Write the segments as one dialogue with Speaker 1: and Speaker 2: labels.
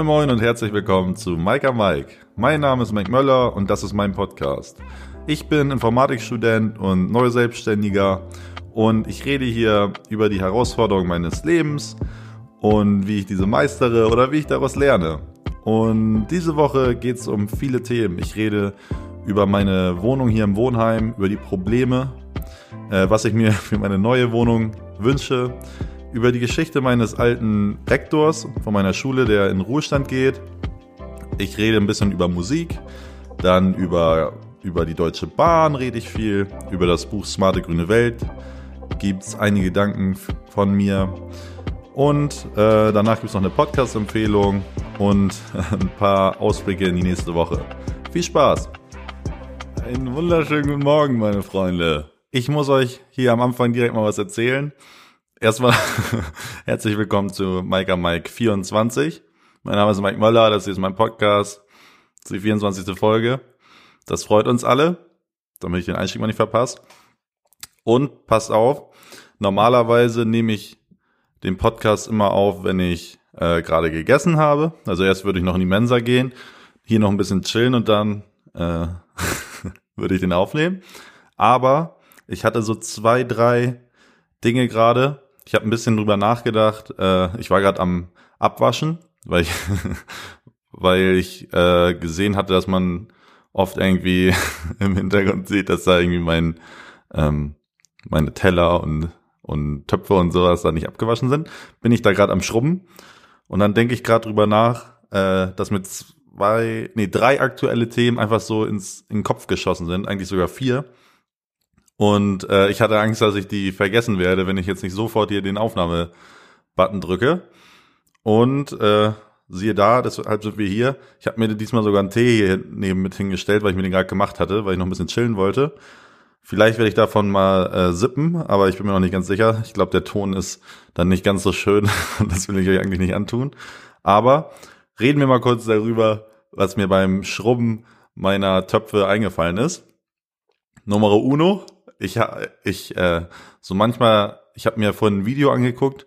Speaker 1: Moin Moin und herzlich willkommen zu Mike Mike. Mein Name ist Mike Möller und das ist mein Podcast. Ich bin Informatikstudent und Neuselbstständiger und ich rede hier über die Herausforderungen meines Lebens und wie ich diese meistere oder wie ich daraus lerne. Und diese Woche geht es um viele Themen. Ich rede über meine Wohnung hier im Wohnheim, über die Probleme, äh, was ich mir für meine neue Wohnung wünsche, über die Geschichte meines alten Rektors von meiner Schule, der in Ruhestand geht. Ich rede ein bisschen über Musik, dann über, über die Deutsche Bahn rede ich viel, über das Buch Smarte Grüne Welt gibt es einige Gedanken von mir. Und äh, danach gibt es noch eine Podcast-Empfehlung und ein paar Ausblicke in die nächste Woche. Viel Spaß! Einen wunderschönen guten Morgen, meine Freunde. Ich muss euch hier am Anfang direkt mal was erzählen. Erstmal herzlich willkommen zu Mike Mike 24. Mein Name ist Mike Möller, das hier ist mein Podcast. Das ist die 24. Folge. Das freut uns alle, damit ich den Einstieg mal nicht verpasse. Und passt auf, normalerweise nehme ich den Podcast immer auf, wenn ich äh, gerade gegessen habe. Also erst würde ich noch in die Mensa gehen, hier noch ein bisschen chillen und dann äh, würde ich den aufnehmen. Aber ich hatte so zwei, drei Dinge gerade, ich habe ein bisschen drüber nachgedacht. Äh, ich war gerade am Abwaschen, weil ich, weil ich äh, gesehen hatte, dass man oft irgendwie im Hintergrund sieht, dass da irgendwie mein ähm, meine Teller und und Töpfe und sowas da nicht abgewaschen sind. Bin ich da gerade am Schrubben und dann denke ich gerade drüber nach, äh, dass mit zwei, nee drei aktuelle Themen einfach so ins in den Kopf geschossen sind, eigentlich sogar vier und äh, ich hatte Angst, dass ich die vergessen werde, wenn ich jetzt nicht sofort hier den Aufnahme-Button drücke. Und äh, siehe da, deshalb sind wir hier. Ich habe mir diesmal sogar einen Tee hier neben mit hingestellt, weil ich mir den gerade gemacht hatte, weil ich noch ein bisschen chillen wollte. Vielleicht werde ich davon mal äh, sippen, aber ich bin mir noch nicht ganz sicher. Ich glaube, der Ton ist dann nicht ganz so schön das will ich euch eigentlich nicht antun. Aber reden wir mal kurz darüber, was mir beim Schrubben meiner Töpfe eingefallen ist. Numero uno, ich, ich, äh, so manchmal, ich habe mir vorhin ein Video angeguckt,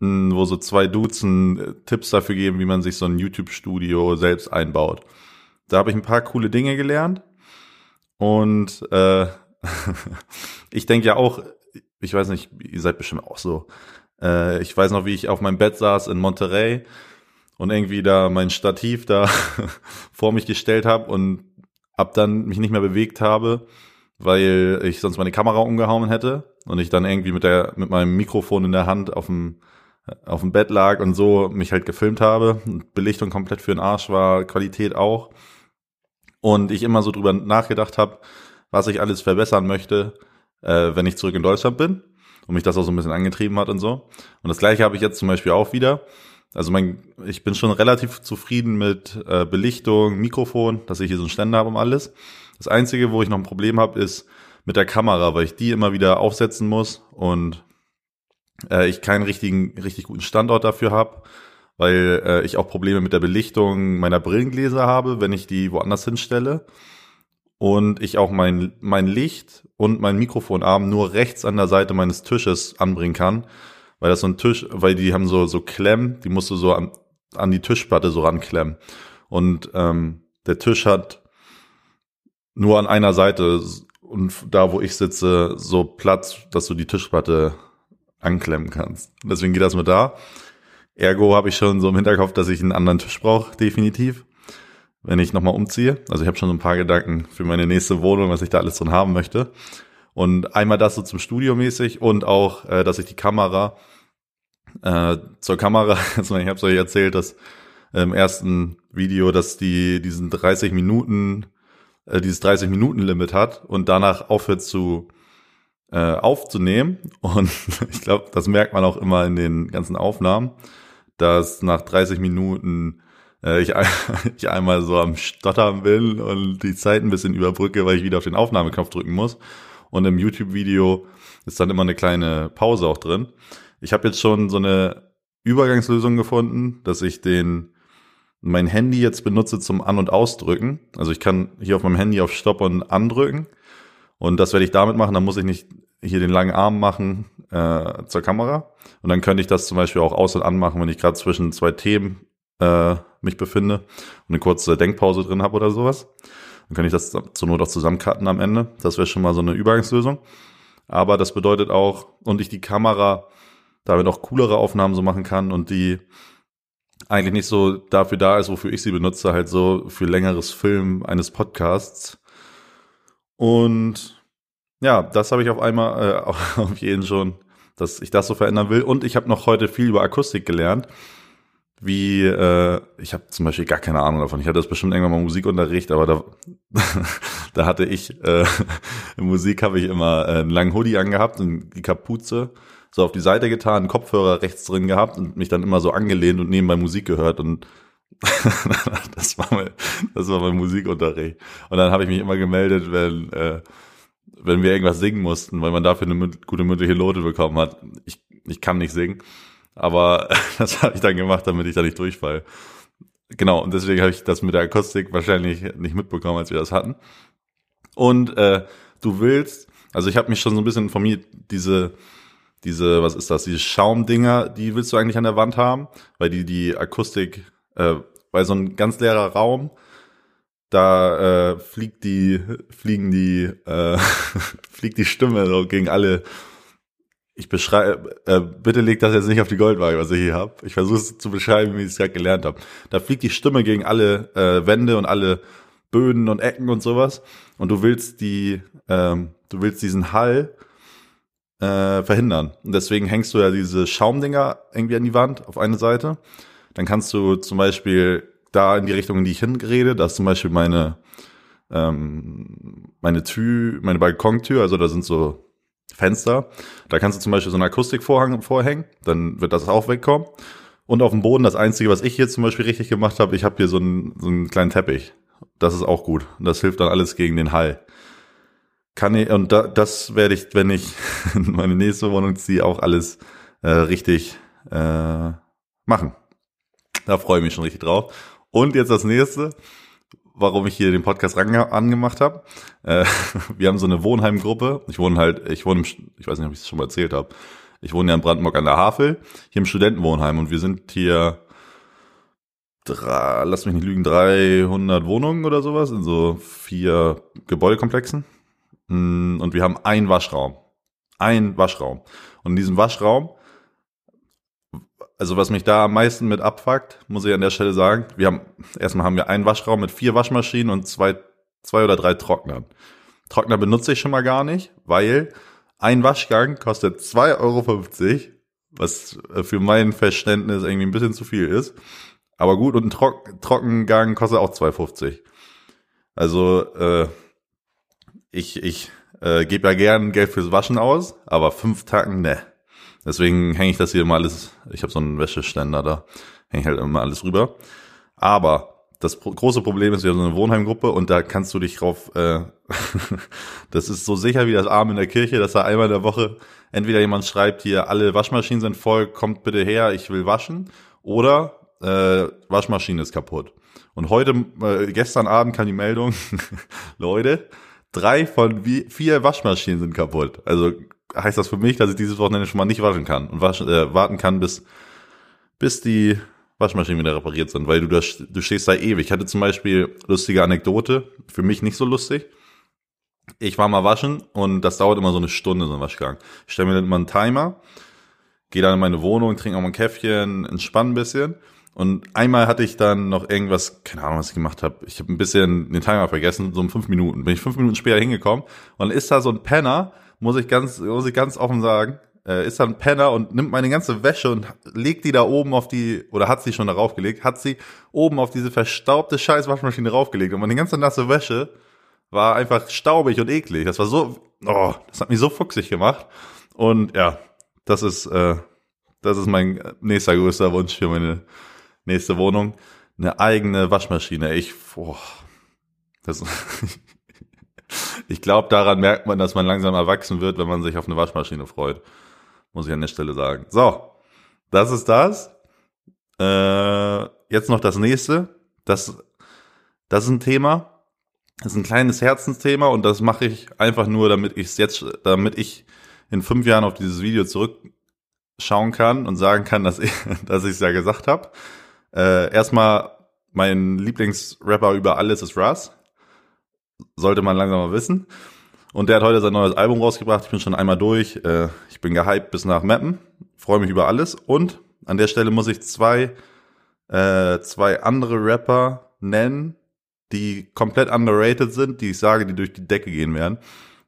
Speaker 1: hm, wo so zwei Dudes äh, Tipps dafür geben, wie man sich so ein YouTube-Studio selbst einbaut. Da habe ich ein paar coole Dinge gelernt. Und äh, ich denke ja auch, ich weiß nicht, ihr seid bestimmt auch so. Äh, ich weiß noch, wie ich auf meinem Bett saß in Monterey und irgendwie da mein Stativ da vor mich gestellt habe und ab dann mich nicht mehr bewegt habe weil ich sonst meine Kamera umgehauen hätte und ich dann irgendwie mit der mit meinem Mikrofon in der Hand auf dem auf dem Bett lag und so mich halt gefilmt habe. Belichtung komplett für den Arsch war, Qualität auch. Und ich immer so drüber nachgedacht habe, was ich alles verbessern möchte, äh, wenn ich zurück in Deutschland bin. Und mich das auch so ein bisschen angetrieben hat und so. Und das gleiche habe ich jetzt zum Beispiel auch wieder. Also mein, ich bin schon relativ zufrieden mit äh, Belichtung, Mikrofon, dass ich hier so einen Ständer habe um alles. Das Einzige, wo ich noch ein Problem habe, ist mit der Kamera, weil ich die immer wieder aufsetzen muss und äh, ich keinen richtigen, richtig guten Standort dafür habe, weil äh, ich auch Probleme mit der Belichtung meiner Brillengläser habe, wenn ich die woanders hinstelle. Und ich auch mein, mein Licht und mein Mikrofonarm nur rechts an der Seite meines Tisches anbringen kann, weil das so ein Tisch, weil die haben so, so Klemmen, die musst du so an, an die Tischplatte so ranklemmen. Und ähm, der Tisch hat nur an einer Seite und da, wo ich sitze, so Platz, dass du die Tischplatte anklemmen kannst. Deswegen geht das nur da. Ergo habe ich schon so im Hinterkopf, dass ich einen anderen Tisch brauche, definitiv, wenn ich nochmal umziehe. Also ich habe schon so ein paar Gedanken für meine nächste Wohnung, was ich da alles drin haben möchte. Und einmal das so zum Studio mäßig und auch, äh, dass ich die Kamera äh, zur Kamera, also ich habe es euch erzählt, dass im ersten Video, dass die diesen 30 Minuten äh, dieses 30-Minuten-Limit hat und danach aufhört zu äh, aufzunehmen. Und ich glaube, das merkt man auch immer in den ganzen Aufnahmen, dass nach 30 Minuten äh, ich, ich einmal so am Stottern bin und die Zeit ein bisschen überbrücke, weil ich wieder auf den Aufnahmeknopf drücken muss. Und im YouTube-Video ist dann immer eine kleine Pause auch drin. Ich habe jetzt schon so eine Übergangslösung gefunden, dass ich den mein Handy jetzt benutze zum An- und Ausdrücken. Also ich kann hier auf meinem Handy auf Stopp und andrücken. Und das werde ich damit machen. Dann muss ich nicht hier den langen Arm machen äh, zur Kamera. Und dann könnte ich das zum Beispiel auch aus- und anmachen, wenn ich gerade zwischen zwei Themen äh, mich befinde und eine kurze Denkpause drin habe oder sowas. Dann kann ich das zur Not auch zusammencutten am Ende. Das wäre schon mal so eine Übergangslösung. Aber das bedeutet auch, und ich die Kamera damit auch coolere Aufnahmen so machen kann und die eigentlich nicht so dafür da ist, wofür ich sie benutze, halt so für längeres Film eines Podcasts. Und ja, das habe ich auf einmal äh, auf jeden schon, dass ich das so verändern will. Und ich habe noch heute viel über Akustik gelernt. Wie, äh, ich habe zum Beispiel gar keine Ahnung davon. Ich hatte das bestimmt irgendwann mal Musikunterricht, aber da, da hatte ich, äh, Musik habe ich immer äh, einen langen Hoodie angehabt und die Kapuze so auf die Seite getan, Kopfhörer rechts drin gehabt und mich dann immer so angelehnt und nebenbei Musik gehört und das war mein, das war mein Musikunterricht. Und dann habe ich mich immer gemeldet, wenn, äh, wenn wir irgendwas singen mussten, weil man dafür eine gute mündliche Note bekommen hat. Ich, ich kann nicht singen, aber das habe ich dann gemacht, damit ich da nicht durchfall. Genau, und deswegen habe ich das mit der Akustik wahrscheinlich nicht mitbekommen, als wir das hatten. Und äh, du willst, also ich habe mich schon so ein bisschen informiert, diese diese, was ist das, diese Schaumdinger, die willst du eigentlich an der Wand haben, weil die die Akustik, äh, weil so ein ganz leerer Raum, da äh, fliegt die, fliegen die, äh, fliegt die Stimme so gegen alle. Ich beschreibe, äh, bitte leg das jetzt nicht auf die Goldwaage, was ich hier habe. Ich versuche es zu beschreiben, wie ich es gerade gelernt habe. Da fliegt die Stimme gegen alle äh, Wände und alle Böden und Ecken und sowas. Und du willst die, ähm, du willst diesen Hall äh, verhindern. Und deswegen hängst du ja diese Schaumdinger irgendwie an die Wand auf eine Seite. Dann kannst du zum Beispiel da in die Richtung, in die ich hinrede, da ist zum Beispiel meine, ähm, meine Tür, meine Balkontür, also da sind so Fenster. Da kannst du zum Beispiel so einen Akustikvorhang vorhängen, dann wird das auch wegkommen. Und auf dem Boden, das Einzige, was ich hier zum Beispiel richtig gemacht habe, ich habe hier so einen, so einen kleinen Teppich. Das ist auch gut. Das hilft dann alles gegen den Hall kann ich, und da, das werde ich, wenn ich in meine nächste Wohnung ziehe, auch alles äh, richtig äh, machen. Da freue ich mich schon richtig drauf. Und jetzt das nächste, warum ich hier den Podcast angemacht habe. Äh, wir haben so eine Wohnheimgruppe. Ich wohne halt, ich wohne im, ich weiß nicht, ob ich es schon mal erzählt habe. Ich wohne ja in Brandenburg an der Havel, hier im Studentenwohnheim und wir sind hier drei, lass mich nicht lügen, 300 Wohnungen oder sowas in so vier Gebäudekomplexen. Mm, und wir haben einen Waschraum. Ein Waschraum. Und in diesem Waschraum, also was mich da am meisten mit abfuckt, muss ich an der Stelle sagen, wir haben, erstmal haben wir einen Waschraum mit vier Waschmaschinen und zwei, zwei oder drei Trocknern. Trockner benutze ich schon mal gar nicht, weil ein Waschgang kostet 2,50 Euro, was für mein Verständnis irgendwie ein bisschen zu viel ist. Aber gut, und ein Trock Trockengang kostet auch 2,50. Also, äh, ich, ich äh, gebe ja gern Geld fürs Waschen aus, aber fünf Tagen, ne. Deswegen hänge ich das hier immer alles, ich habe so einen Wäscheständer da, hänge halt immer alles rüber. Aber das große Problem ist, wir haben so eine Wohnheimgruppe und da kannst du dich drauf, äh, das ist so sicher wie das Arm in der Kirche, dass da einmal in der Woche entweder jemand schreibt hier, alle Waschmaschinen sind voll, kommt bitte her, ich will waschen, oder äh, Waschmaschine ist kaputt. Und heute, äh, gestern Abend kam die Meldung, Leute, drei von vier Waschmaschinen sind kaputt. Also heißt das für mich, dass ich dieses Wochenende schon mal nicht waschen kann und waschen, äh, warten kann, bis, bis die Waschmaschinen wieder repariert sind, weil du, das, du stehst da ewig. Ich hatte zum Beispiel lustige Anekdote, für mich nicht so lustig. Ich war mal waschen und das dauert immer so eine Stunde, so ein Waschgang. Ich stelle mir dann immer einen Timer, gehe dann in meine Wohnung, trinke auch mal ein Käffchen, entspanne ein bisschen und einmal hatte ich dann noch irgendwas, keine Ahnung, was ich gemacht habe. Ich habe ein bisschen den Timer vergessen, so um fünf Minuten. Bin ich fünf Minuten später hingekommen und ist da so ein Penner, muss ich ganz, muss ich ganz offen sagen, äh, ist da ein Penner und nimmt meine ganze Wäsche und legt die da oben auf die, oder hat sie schon darauf gelegt, hat sie oben auf diese verstaubte scheiß Waschmaschine raufgelegt. Und meine ganze nasse Wäsche war einfach staubig und eklig. Das war so, oh, das hat mich so fuchsig gemacht. Und ja, das ist, äh, das ist mein nächster größter Wunsch für meine nächste Wohnung, eine eigene Waschmaschine. Ich, boah, das, ich glaube, daran merkt man, dass man langsam erwachsen wird, wenn man sich auf eine Waschmaschine freut. Muss ich an der Stelle sagen. So, das ist das. Äh, jetzt noch das nächste. Das, das ist ein Thema. Das ist ein kleines Herzensthema und das mache ich einfach nur, damit ich es jetzt, damit ich in fünf Jahren auf dieses Video zurückschauen kann und sagen kann, dass ich, dass ich es ja gesagt habe. Äh, erstmal, mein Lieblingsrapper über alles ist Russ. Sollte man langsam mal wissen. Und der hat heute sein neues Album rausgebracht. Ich bin schon einmal durch. Äh, ich bin gehypt bis nach Mappen. Freue mich über alles. Und an der Stelle muss ich zwei, äh, zwei andere Rapper nennen, die komplett underrated sind, die ich sage, die durch die Decke gehen werden.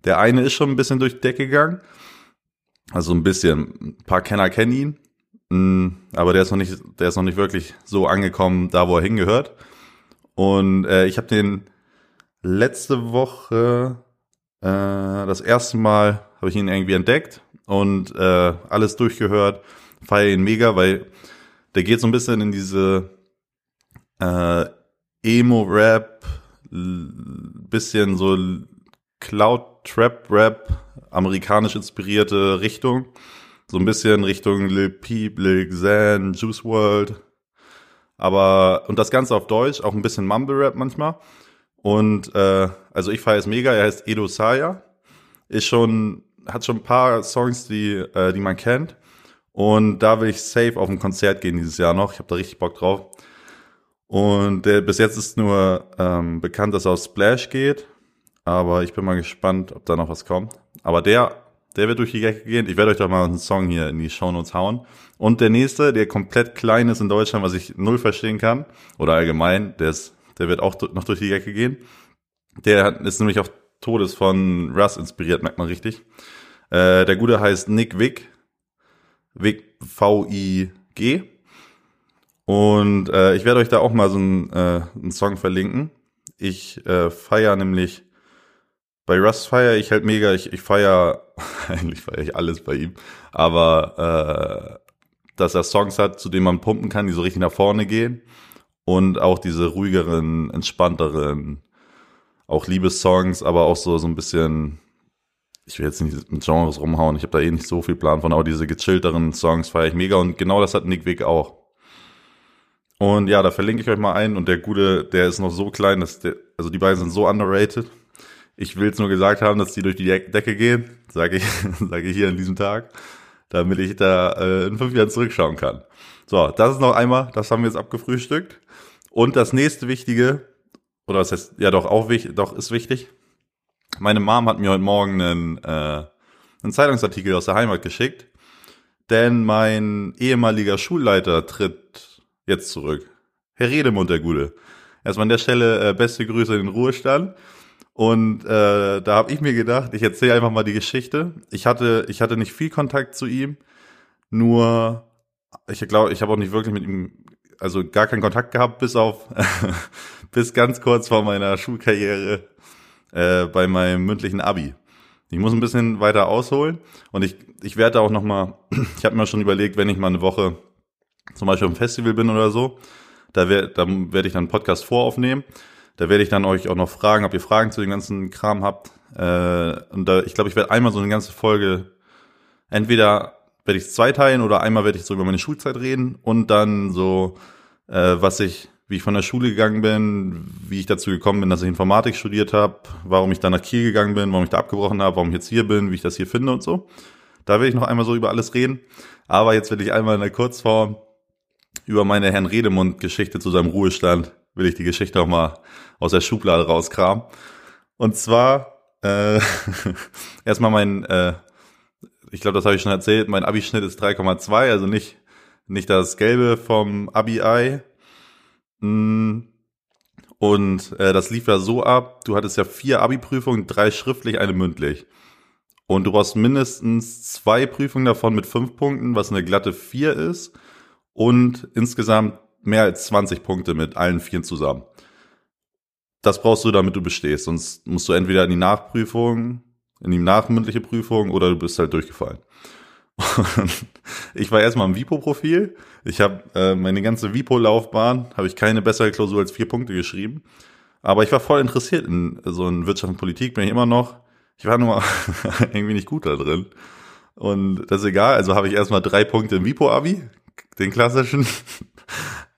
Speaker 1: Der eine ist schon ein bisschen durch die Decke gegangen. Also ein bisschen. Ein paar Kenner kennen ihn. Mm, aber der ist noch nicht, der ist noch nicht wirklich so angekommen, da wo er hingehört. Und äh, ich habe den letzte Woche äh, das erste Mal habe ich ihn irgendwie entdeckt und äh, alles durchgehört. Feier ihn mega, weil der geht so ein bisschen in diese äh, Emo-Rap, bisschen so Cloud-Trap-Rap, amerikanisch inspirierte Richtung. So ein bisschen Richtung Lil Peep, Lil Xan, Juice World. Aber, und das Ganze auf Deutsch, auch ein bisschen Mumble-Rap manchmal. Und äh, also ich feiere es mega, er heißt Edo Saya. Ist schon, hat schon ein paar Songs, die, äh, die man kennt. Und da will ich safe auf ein Konzert gehen dieses Jahr noch. Ich habe da richtig Bock drauf. Und der bis jetzt ist nur ähm, bekannt, dass er auf Splash geht. Aber ich bin mal gespannt, ob da noch was kommt. Aber der, der wird durch die Decke gehen. Ich werde euch doch mal einen Song hier in die Shownotes hauen. Und der nächste, der komplett klein ist in Deutschland, was ich null verstehen kann, oder allgemein, der ist der wird auch noch durch die Decke gehen. Der ist nämlich auch Todes von Russ inspiriert, merkt man richtig. Äh, der Gute heißt Nick Wick. Wick V-I-G. Und äh, ich werde euch da auch mal so einen, äh, Song verlinken. Ich äh, feiere nämlich bei Russ feiere ich halt mega. Ich, ich feiere, eigentlich feiere ich alles bei ihm. Aber äh, dass er Songs hat, zu denen man pumpen kann, die so richtig nach vorne gehen und auch diese ruhigeren, entspannteren, auch Liebessongs, aber auch so, so ein bisschen, ich will jetzt nicht mit Genres rumhauen, ich habe da eh nicht so viel Plan von, aber diese gechillteren Songs feiere ich mega und genau das hat Nick Wick auch. Und ja, da verlinke ich euch mal ein und der Gute, der ist noch so klein, dass der, also die beiden sind so underrated. Ich will es nur gesagt haben, dass die durch die Decke gehen, sage ich, sage ich hier an diesem Tag, damit ich da äh, in fünf Jahren zurückschauen kann. So, das ist noch einmal, das haben wir jetzt abgefrühstückt. Und das nächste Wichtige, oder was heißt, ja doch, auch wichtig, doch, ist wichtig. Meine Mom hat mir heute Morgen einen, äh, einen Zeitungsartikel aus der Heimat geschickt, denn mein ehemaliger Schulleiter tritt jetzt zurück. Herr Redemund, der Gute. Erstmal an der Stelle äh, beste Grüße in den Ruhestand. Und äh, da habe ich mir gedacht, ich erzähle einfach mal die Geschichte. Ich hatte, ich hatte nicht viel Kontakt zu ihm, nur ich glaube, ich habe auch nicht wirklich mit ihm also gar keinen Kontakt gehabt, bis auf, bis ganz kurz vor meiner Schulkarriere äh, bei meinem mündlichen Abi. Ich muss ein bisschen weiter ausholen und ich, ich werde auch noch mal, ich habe mir schon überlegt, wenn ich mal eine Woche zum Beispiel im Festival bin oder so, da, wär, da werde ich dann einen Podcast voraufnehmen. Da werde ich dann euch auch noch fragen, ob ihr Fragen zu dem ganzen Kram habt. Äh, und da, ich glaube, ich werde einmal so eine ganze Folge entweder werde ich es zweiteilen oder einmal werde ich so über meine Schulzeit reden und dann so, äh, was ich, wie ich von der Schule gegangen bin, wie ich dazu gekommen bin, dass ich Informatik studiert habe, warum ich dann nach Kiel gegangen bin, warum ich da abgebrochen habe, warum ich jetzt hier bin, wie ich das hier finde und so. Da will ich noch einmal so über alles reden. Aber jetzt will ich einmal in der Kurzform über meine Herrn Redemund-Geschichte zu seinem Ruhestand, will ich die Geschichte auch mal aus der Schublade rauskramen. Und zwar äh, erstmal mein äh, ich glaube, das habe ich schon erzählt, mein Abischnitt ist 3,2, also nicht, nicht das Gelbe vom Abi-Ei. Mm. Und äh, das lief ja so ab, du hattest ja vier Abi-Prüfungen, drei schriftlich, eine mündlich. Und du brauchst mindestens zwei Prüfungen davon mit fünf Punkten, was eine glatte vier ist. Und insgesamt mehr als 20 Punkte mit allen vier zusammen. Das brauchst du, damit du bestehst. Sonst musst du entweder in die Nachprüfung in die nachmündliche Prüfung oder du bist halt durchgefallen. Und ich war erstmal im Vipo-Profil. Ich habe äh, meine ganze Vipo-Laufbahn, habe ich keine bessere Klausur als vier Punkte geschrieben. Aber ich war voll interessiert in so in Wirtschaft und Politik, bin ich immer noch. Ich war nur irgendwie nicht gut da drin. Und das ist egal, also habe ich erstmal drei Punkte im Vipo-Abi, den klassischen.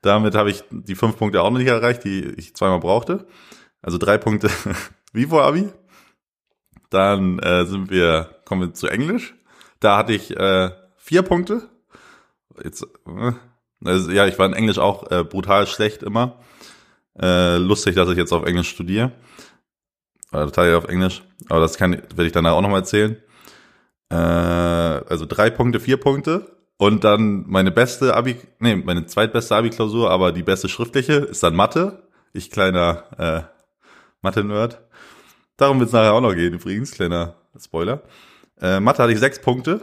Speaker 1: Damit habe ich die fünf Punkte auch noch nicht erreicht, die ich zweimal brauchte. Also drei Punkte Vipo-Abi, dann äh, sind wir, kommen wir zu Englisch. Da hatte ich äh, vier Punkte. Jetzt, äh, Also, ja, ich war in Englisch auch äh, brutal schlecht immer. Äh, lustig, dass ich jetzt auf Englisch studiere. Oder Teil auf Englisch. Aber das kann, werde ich danach auch nochmal erzählen. Äh, also drei Punkte, vier Punkte. Und dann meine beste Abi, nee, meine zweitbeste Abi-Klausur, aber die beste schriftliche ist dann Mathe. Ich kleiner äh, Mathe-Nerd. Darum wird es nachher auch noch gehen, übrigens, kleiner Spoiler. Äh, Mathe hatte ich sechs Punkte.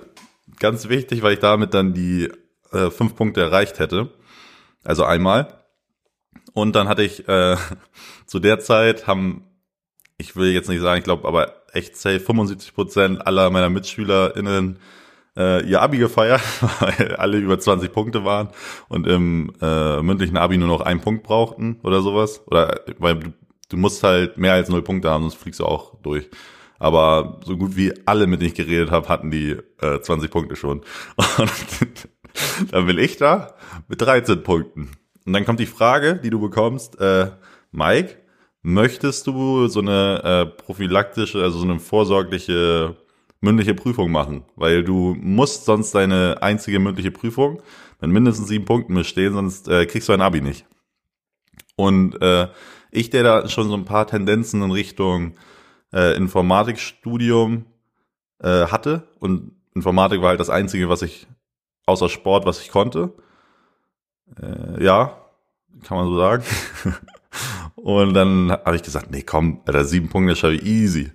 Speaker 1: Ganz wichtig, weil ich damit dann die äh, fünf Punkte erreicht hätte. Also einmal. Und dann hatte ich äh, zu der Zeit haben, ich will jetzt nicht sagen, ich glaube, aber echt safe 75 Prozent aller meiner MitschülerInnen äh, ihr Abi gefeiert, weil alle über 20 Punkte waren und im äh, mündlichen Abi nur noch einen Punkt brauchten oder sowas. Oder weil du, du musst halt mehr als null Punkte haben, sonst fliegst du auch durch. Aber so gut wie alle, mit denen ich geredet habe, hatten die äh, 20 Punkte schon. Und dann bin ich da mit 13 Punkten. Und dann kommt die Frage, die du bekommst, äh, Mike, möchtest du so eine äh, prophylaktische, also so eine vorsorgliche mündliche Prüfung machen? Weil du musst sonst deine einzige mündliche Prüfung mit mindestens sieben Punkten bestehen, sonst äh, kriegst du ein Abi nicht. Und äh, ich, der da schon so ein paar Tendenzen in Richtung äh, Informatikstudium äh, hatte und Informatik war halt das Einzige, was ich außer Sport, was ich konnte. Äh, ja, kann man so sagen. und dann habe ich gesagt, nee, komm, Alter, sieben Punkte schaffe ich easy.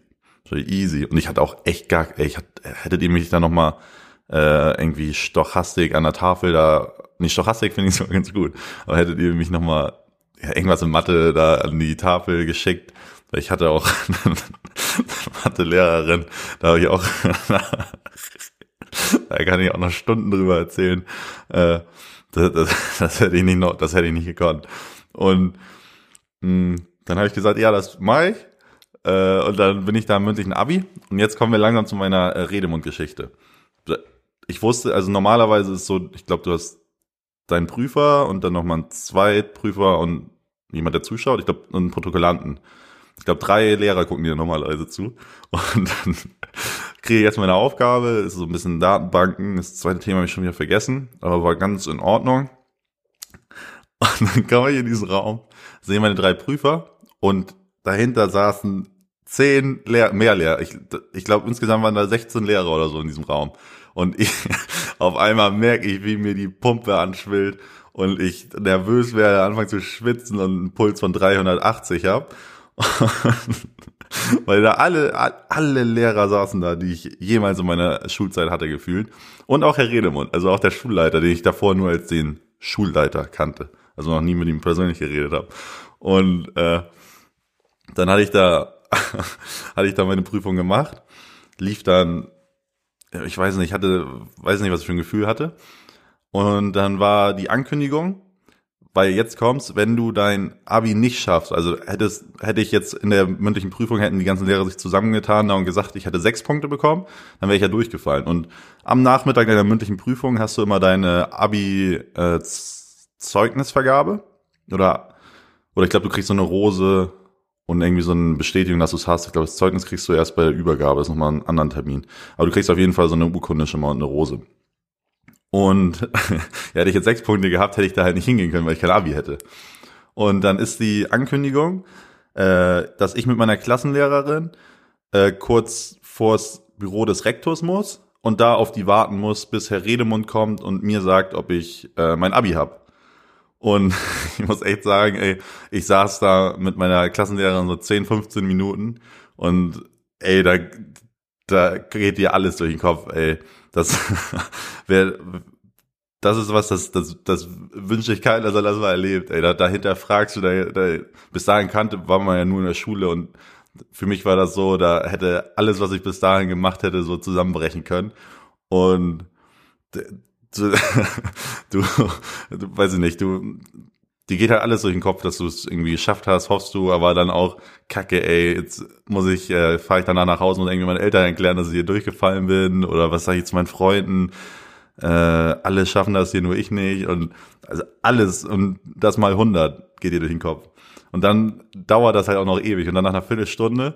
Speaker 1: Ich easy. Und ich hatte auch echt gar, ey, ich hatte, hättet ihr mich da nochmal äh, irgendwie Stochastik an der Tafel da, nicht Stochastik finde ich so ganz gut, aber hättet ihr mich nochmal ja, irgendwas in Mathe da an die Tafel geschickt, weil ich hatte auch eine Mathe-Lehrerin, da habe ich auch da kann ich auch noch Stunden drüber erzählen. Äh, das, das, das hätte ich nicht noch, das hätte ich nicht gekonnt. Und mh, hm, dann habe ich gesagt, ja, das mache ich. Äh, und dann bin ich da im mündlichen Abi. Und jetzt kommen wir langsam zu meiner äh, Redemundgeschichte. Ich wusste, also normalerweise ist so, ich glaube, du hast deinen Prüfer und dann nochmal einen Zweitprüfer und jemand, der zuschaut. Ich glaube, einen Protokollanten. Ich glaube, drei Lehrer gucken dir normalerweise zu. Und dann kriege ich jetzt meine Aufgabe, ist so ein bisschen Datenbanken. Das zweite Thema habe ich schon wieder vergessen, aber war ganz in Ordnung. Und dann komme ich in diesen Raum, sehe meine drei Prüfer und dahinter saßen zehn Lehr mehr Lehrer. Ich, ich glaube, insgesamt waren da 16 Lehrer oder so in diesem Raum. Und ich, auf einmal merke ich, wie mir die Pumpe anschwillt und ich nervös werde, anfange zu schwitzen und einen Puls von 380 habe. Weil da alle, alle Lehrer saßen da, die ich jemals in meiner Schulzeit hatte gefühlt. Und auch Herr Redemund, also auch der Schulleiter, den ich davor nur als den Schulleiter kannte. Also noch nie mit ihm persönlich geredet habe. Und äh, dann hatte ich da, hatte ich da meine Prüfung gemacht, lief dann, ich weiß nicht, hatte, weiß nicht, was ich für ein Gefühl hatte. Und dann war die Ankündigung weil jetzt kommt's, wenn du dein Abi nicht schaffst, also hättest, hätte ich jetzt in der mündlichen Prüfung, hätten die ganzen Lehrer sich zusammengetan und gesagt, ich hätte sechs Punkte bekommen, dann wäre ich ja durchgefallen. Und am Nachmittag deiner mündlichen Prüfung hast du immer deine Abi-Zeugnisvergabe. oder, oder ich glaube, du kriegst so eine Rose und irgendwie so eine Bestätigung, dass du es hast. Ich glaube, das Zeugnis kriegst du erst bei der Übergabe, das ist nochmal ein anderen Termin. Aber du kriegst auf jeden Fall so eine Urkunde schon mal und eine Rose. Und ja, hätte ich jetzt sechs Punkte gehabt, hätte ich da halt nicht hingehen können, weil ich kein Abi hätte. Und dann ist die Ankündigung, äh, dass ich mit meiner Klassenlehrerin äh, kurz vors Büro des Rektors muss und da auf die warten muss, bis Herr Redemund kommt und mir sagt, ob ich äh, mein Abi hab. Und ich muss echt sagen, ey, ich saß da mit meiner Klassenlehrerin so 10, 15 Minuten und ey, da, da geht dir alles durch den Kopf, ey. Das wäre, das ist was, das, das, das wünsche ich keiner, dass er das mal erlebt. Ey, da, dahinter fragst du, da, da, bis dahin kannte, war man ja nur in der Schule und für mich war das so, da hätte alles, was ich bis dahin gemacht hätte, so zusammenbrechen können. Und du, du, du weiß ich nicht, du, die geht halt alles durch den Kopf, dass du es irgendwie geschafft hast, hoffst du, aber dann auch, kacke, ey, jetzt muss ich, äh, fahre ich danach nach Hause und irgendwie meinen Eltern erklären, dass ich hier durchgefallen bin oder was sage ich zu meinen Freunden, äh, alle schaffen das hier, nur ich nicht. Und also alles und das mal 100 geht dir durch den Kopf. Und dann dauert das halt auch noch ewig. Und dann nach einer Viertelstunde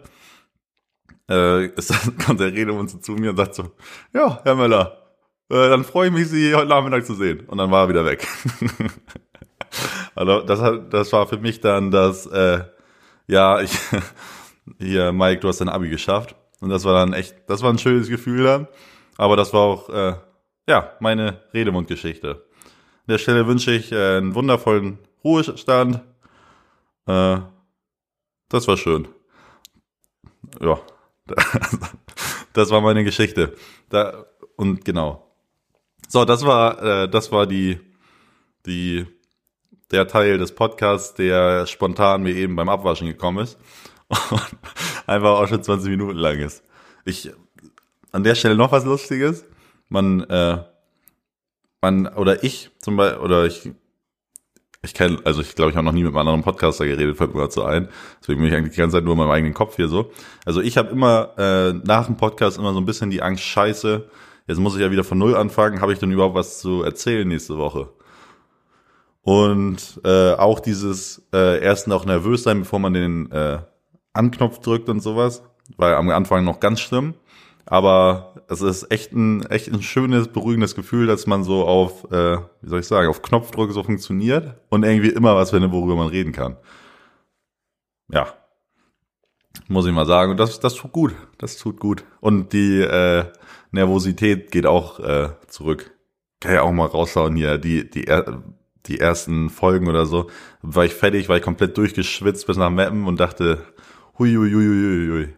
Speaker 1: äh, ist dann, kommt der Rede und zu mir und sagt so, ja, Herr Möller, dann freue ich mich, Sie heute Nachmittag zu sehen. Und dann war er wieder weg. also das, hat, das war für mich dann das, äh, ja, ich, hier, Mike, du hast dein Abi geschafft. Und das war dann echt, das war ein schönes Gefühl dann. Aber das war auch, äh, ja, meine Redemundgeschichte. An der Stelle wünsche ich äh, einen wundervollen Ruhestand. Äh, das war schön. Ja, das war meine Geschichte. Da, und genau. So, das war, äh, das war die, die, der Teil des Podcasts, der spontan mir eben beim Abwaschen gekommen ist. Und einfach auch schon 20 Minuten lang ist. Ich, an der Stelle noch was Lustiges. Man, äh, man, oder ich zum Beispiel, oder ich, ich kenne, also ich glaube, ich habe noch nie mit einem anderen Podcaster geredet, fällt mir dazu ein. Deswegen bin ich eigentlich die ganze Zeit nur in meinem eigenen Kopf hier so. Also ich habe immer äh, nach dem Podcast immer so ein bisschen die Angst, scheiße, jetzt muss ich ja wieder von null anfangen, habe ich denn überhaupt was zu erzählen nächste Woche? Und äh, auch dieses äh, erst noch nervös sein, bevor man den äh, Anknopf drückt und sowas, war am Anfang noch ganz schlimm. Aber es ist echt ein, echt ein schönes, beruhigendes Gefühl, dass man so auf, äh, wie soll ich sagen, auf Knopfdruck so funktioniert und irgendwie immer was findet, worüber man reden kann. Ja. Muss ich mal sagen. Und das, das tut gut. Das tut gut. Und die äh, Nervosität geht auch äh, zurück. Kann ja auch mal raushauen hier. Die, die, die ersten Folgen oder so, war ich fertig, war ich komplett durchgeschwitzt bis nach Mappen und dachte, hui, hui, hui, hui, hui.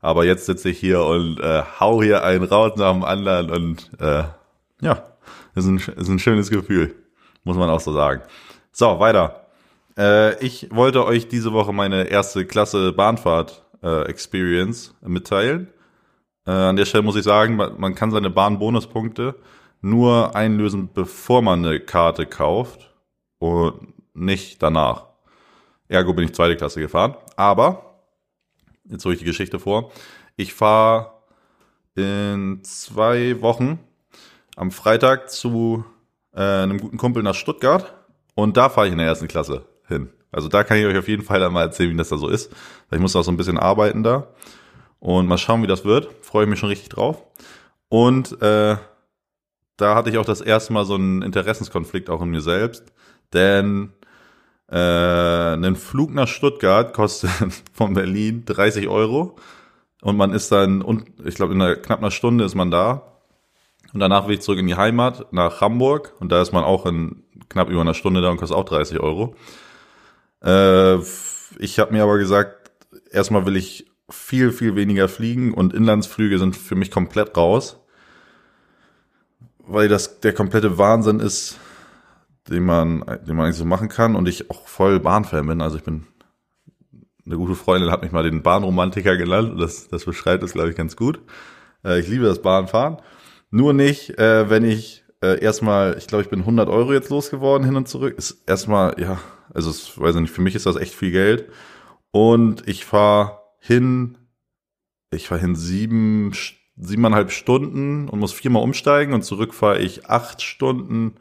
Speaker 1: Aber jetzt sitze ich hier und äh, hau hier einen raus nach dem anderen und äh, ja, ist ein, ist ein schönes Gefühl, muss man auch so sagen. So, weiter. Äh, ich wollte euch diese Woche meine erste Klasse Bahnfahrt äh, Experience mitteilen. Äh, an der Stelle muss ich sagen, man, kann seine Bahnbonuspunkte nur einlösen, bevor man eine Karte kauft und nicht danach. Ergo bin ich zweite Klasse gefahren. Aber jetzt hole ich die Geschichte vor. Ich fahre in zwei Wochen am Freitag zu äh, einem guten Kumpel nach Stuttgart und da fahre ich in der ersten Klasse. Also da kann ich euch auf jeden Fall einmal erzählen, wie das da so ist. Ich muss auch so ein bisschen arbeiten da und mal schauen, wie das wird. Freue ich mich schon richtig drauf. Und äh, da hatte ich auch das erste Mal so einen Interessenskonflikt auch in mir selbst, denn äh, ein Flug nach Stuttgart kostet von Berlin 30 Euro und man ist dann, ich glaube, in einer knapp einer Stunde ist man da. Und danach will ich zurück in die Heimat nach Hamburg und da ist man auch in knapp über einer Stunde da und kostet auch 30 Euro. Äh, ich habe mir aber gesagt, erstmal will ich viel, viel weniger fliegen und Inlandsflüge sind für mich komplett raus. Weil das der komplette Wahnsinn ist, den man, den man eigentlich so machen kann und ich auch voll Bahnfan bin. Also ich bin, eine gute Freundin hat mich mal den Bahnromantiker genannt. Das, das beschreibt es, glaube ich, ganz gut. Äh, ich liebe das Bahnfahren. Nur nicht, äh, wenn ich äh, erstmal, ich glaube, ich bin 100 Euro jetzt losgeworden hin und zurück. Ist erstmal, ja, also es, weiß ich nicht, für mich ist das echt viel Geld. Und ich fahre hin, ich fahre hin sieben, siebeneinhalb Stunden und muss viermal umsteigen und zurück fahre ich acht Stunden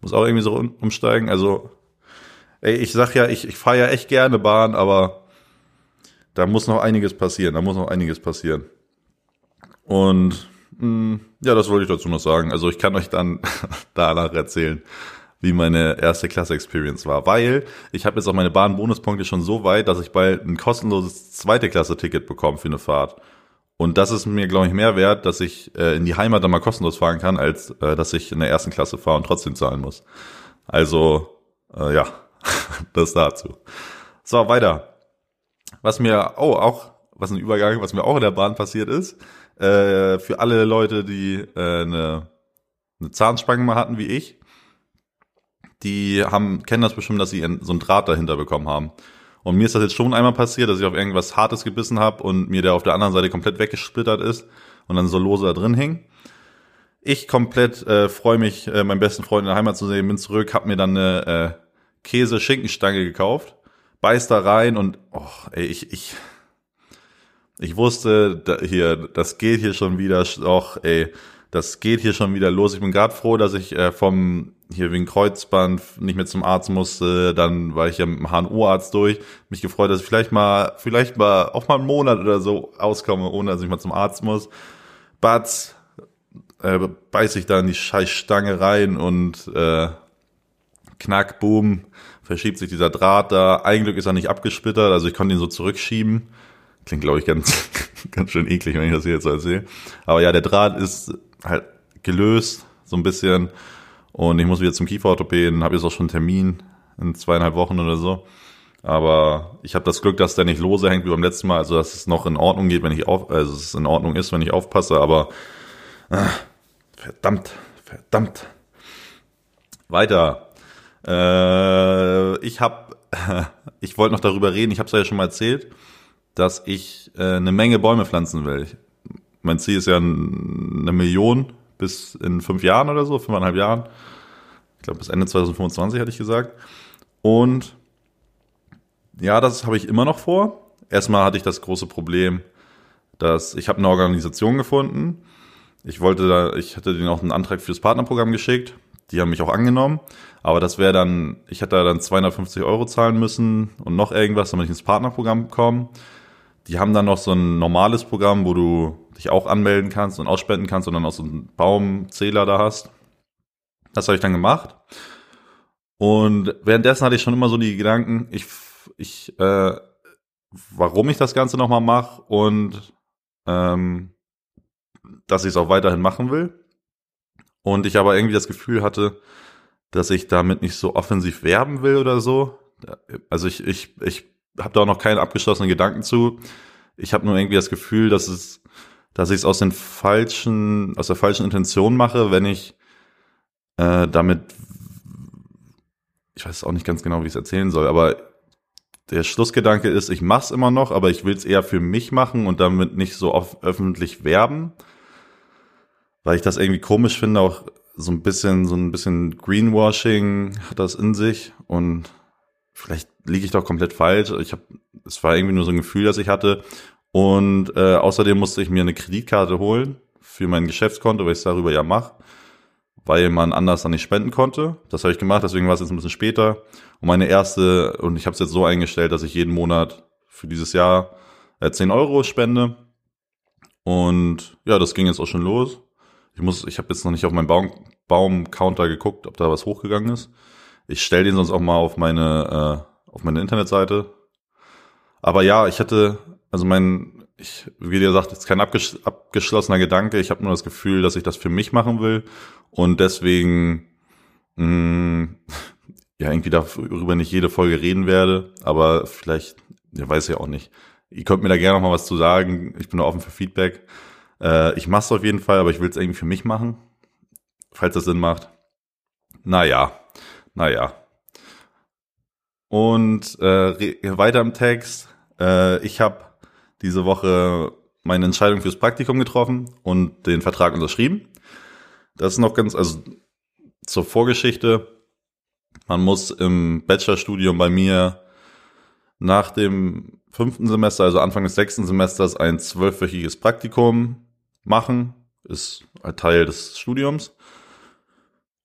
Speaker 1: muss auch irgendwie so umsteigen. Also, ey, ich sag ja, ich, ich fahre ja echt gerne Bahn, aber da muss noch einiges passieren. Da muss noch einiges passieren. Und mh, hm, ja, das wollte ich dazu noch sagen. Also ich kann euch dann danach erzählen, wie meine erste Klasse-Experience war. Weil ich habe jetzt auch meine Bahn-Bonuspunkte schon so weit, dass ich bald ein kostenloses zweite Klasse-Ticket bekomme für eine Fahrt. Und das ist mir, glaube ich, mehr wert, dass ich äh, in die Heimat dann mal kostenlos fahren kann, als äh, dass ich in der ersten Klasse fahre und trotzdem zahlen muss. Also, äh, ja, das dazu. So, weiter. Was mir, oh, auch, was ein Übergang, was mir auch in der Bahn passiert ist, äh, für alle Leute, die äh, eine, eine Zahnspange mal hatten wie ich, die haben, kennen das bestimmt, dass sie so einen Draht dahinter bekommen haben. Und mir ist das jetzt schon einmal passiert, dass ich auf irgendwas Hartes gebissen habe und mir der auf der anderen Seite komplett weggesplittert ist und dann so lose da drin hing. Ich komplett äh, freue mich, äh, meinen besten Freund in der Heimat zu sehen, bin zurück, habe mir dann eine äh, Käse-Schinkenstange gekauft, beiß da rein und oh, ey, ich, ich, ich wusste, da, hier, das geht hier schon wieder, och, ey, das geht hier schon wieder los. Ich bin gerade froh, dass ich äh, vom hier wegen Kreuzband nicht mehr zum Arzt musste. Dann war ich ja mit dem HNO-Arzt durch. Mich gefreut, dass ich vielleicht mal, vielleicht mal auch mal einen Monat oder so auskomme, ohne dass ich mal zum Arzt muss. Batz, äh, beiß ich da in die scheiß Stange rein und äh, knack, boom, verschiebt sich dieser Draht da. Ein ist er nicht abgesplittert, also ich konnte ihn so zurückschieben. Klingt, glaube ich, ganz, ganz schön eklig, wenn ich das hier jetzt so erzähle. Aber ja, der Draht ist halt gelöst, so ein bisschen. Und ich muss wieder zum Kieferorthopäden, habe jetzt auch schon einen Termin in zweieinhalb Wochen oder so. Aber ich habe das Glück, dass der nicht lose hängt wie beim letzten Mal, also dass es noch in Ordnung geht, wenn ich auf, also es in Ordnung ist, wenn ich aufpasse, aber ah, verdammt, verdammt. Weiter. Äh, ich habe, ich wollte noch darüber reden, ich habe es ja schon mal erzählt, dass ich äh, eine Menge Bäume pflanzen will. Mein Ziel ist ja eine Million bis in fünf Jahren oder so, fünfeinhalb Jahren. Ich glaube, bis Ende 2025 hatte ich gesagt. Und ja, das habe ich immer noch vor. Erstmal hatte ich das große Problem, dass ich habe eine Organisation gefunden. Ich wollte da, ich hatte denen auch einen Antrag fürs Partnerprogramm geschickt. Die haben mich auch angenommen. Aber das wäre dann, ich hätte da dann 250 Euro zahlen müssen und noch irgendwas, damit ich ins Partnerprogramm komme. Die haben dann noch so ein normales Programm, wo du dich auch anmelden kannst und ausspenden kannst und dann auch so einen Baumzähler da hast. Das habe ich dann gemacht. Und währenddessen hatte ich schon immer so die Gedanken, ich ich, äh, warum ich das Ganze nochmal mache und ähm, dass ich es auch weiterhin machen will. Und ich aber irgendwie das Gefühl hatte, dass ich damit nicht so offensiv werben will oder so. Also ich, ich, ich habe da auch noch keine abgeschlossenen Gedanken zu. Ich habe nur irgendwie das Gefühl, dass es, dass ich es aus den falschen, aus der falschen Intention mache, wenn ich äh, damit, ich weiß auch nicht ganz genau, wie ich es erzählen soll, aber der Schlussgedanke ist, ich mach's immer noch, aber ich will es eher für mich machen und damit nicht so oft öffentlich werben, weil ich das irgendwie komisch finde, auch so ein bisschen so ein bisschen Greenwashing hat das in sich und vielleicht liege ich doch komplett falsch. Ich habe es war irgendwie nur so ein Gefühl, das ich hatte und äh, außerdem musste ich mir eine Kreditkarte holen für mein Geschäftskonto, weil ich es darüber ja mache weil man anders dann nicht spenden konnte. Das habe ich gemacht, deswegen war es jetzt ein bisschen später. Und meine erste, und ich habe es jetzt so eingestellt, dass ich jeden Monat für dieses Jahr äh, 10 Euro spende. Und ja, das ging jetzt auch schon los. Ich muss, ich habe jetzt noch nicht auf meinen Baum, Baumcounter geguckt, ob da was hochgegangen ist. Ich stelle den sonst auch mal auf meine, äh, auf meine Internetseite. Aber ja, ich hatte, also mein, ich, wie gesagt, ist kein abgesch abgeschlossener Gedanke. Ich habe nur das Gefühl, dass ich das für mich machen will und deswegen mh, mm, ja irgendwie darüber nicht jede Folge reden werde. Aber vielleicht, ja, weiß ja auch nicht. Ihr könnt mir da gerne noch mal was zu sagen. Ich bin offen für Feedback. Äh, ich mache es auf jeden Fall, aber ich will es irgendwie für mich machen, falls das Sinn macht. Naja, naja. Und äh, weiter im Text. Äh, ich habe diese Woche meine Entscheidung fürs Praktikum getroffen und den Vertrag unterschrieben. Das ist noch ganz, also zur Vorgeschichte. Man muss im Bachelorstudium bei mir nach dem fünften Semester, also Anfang des sechsten Semesters, ein zwölfwöchiges Praktikum machen. Ist Teil des Studiums.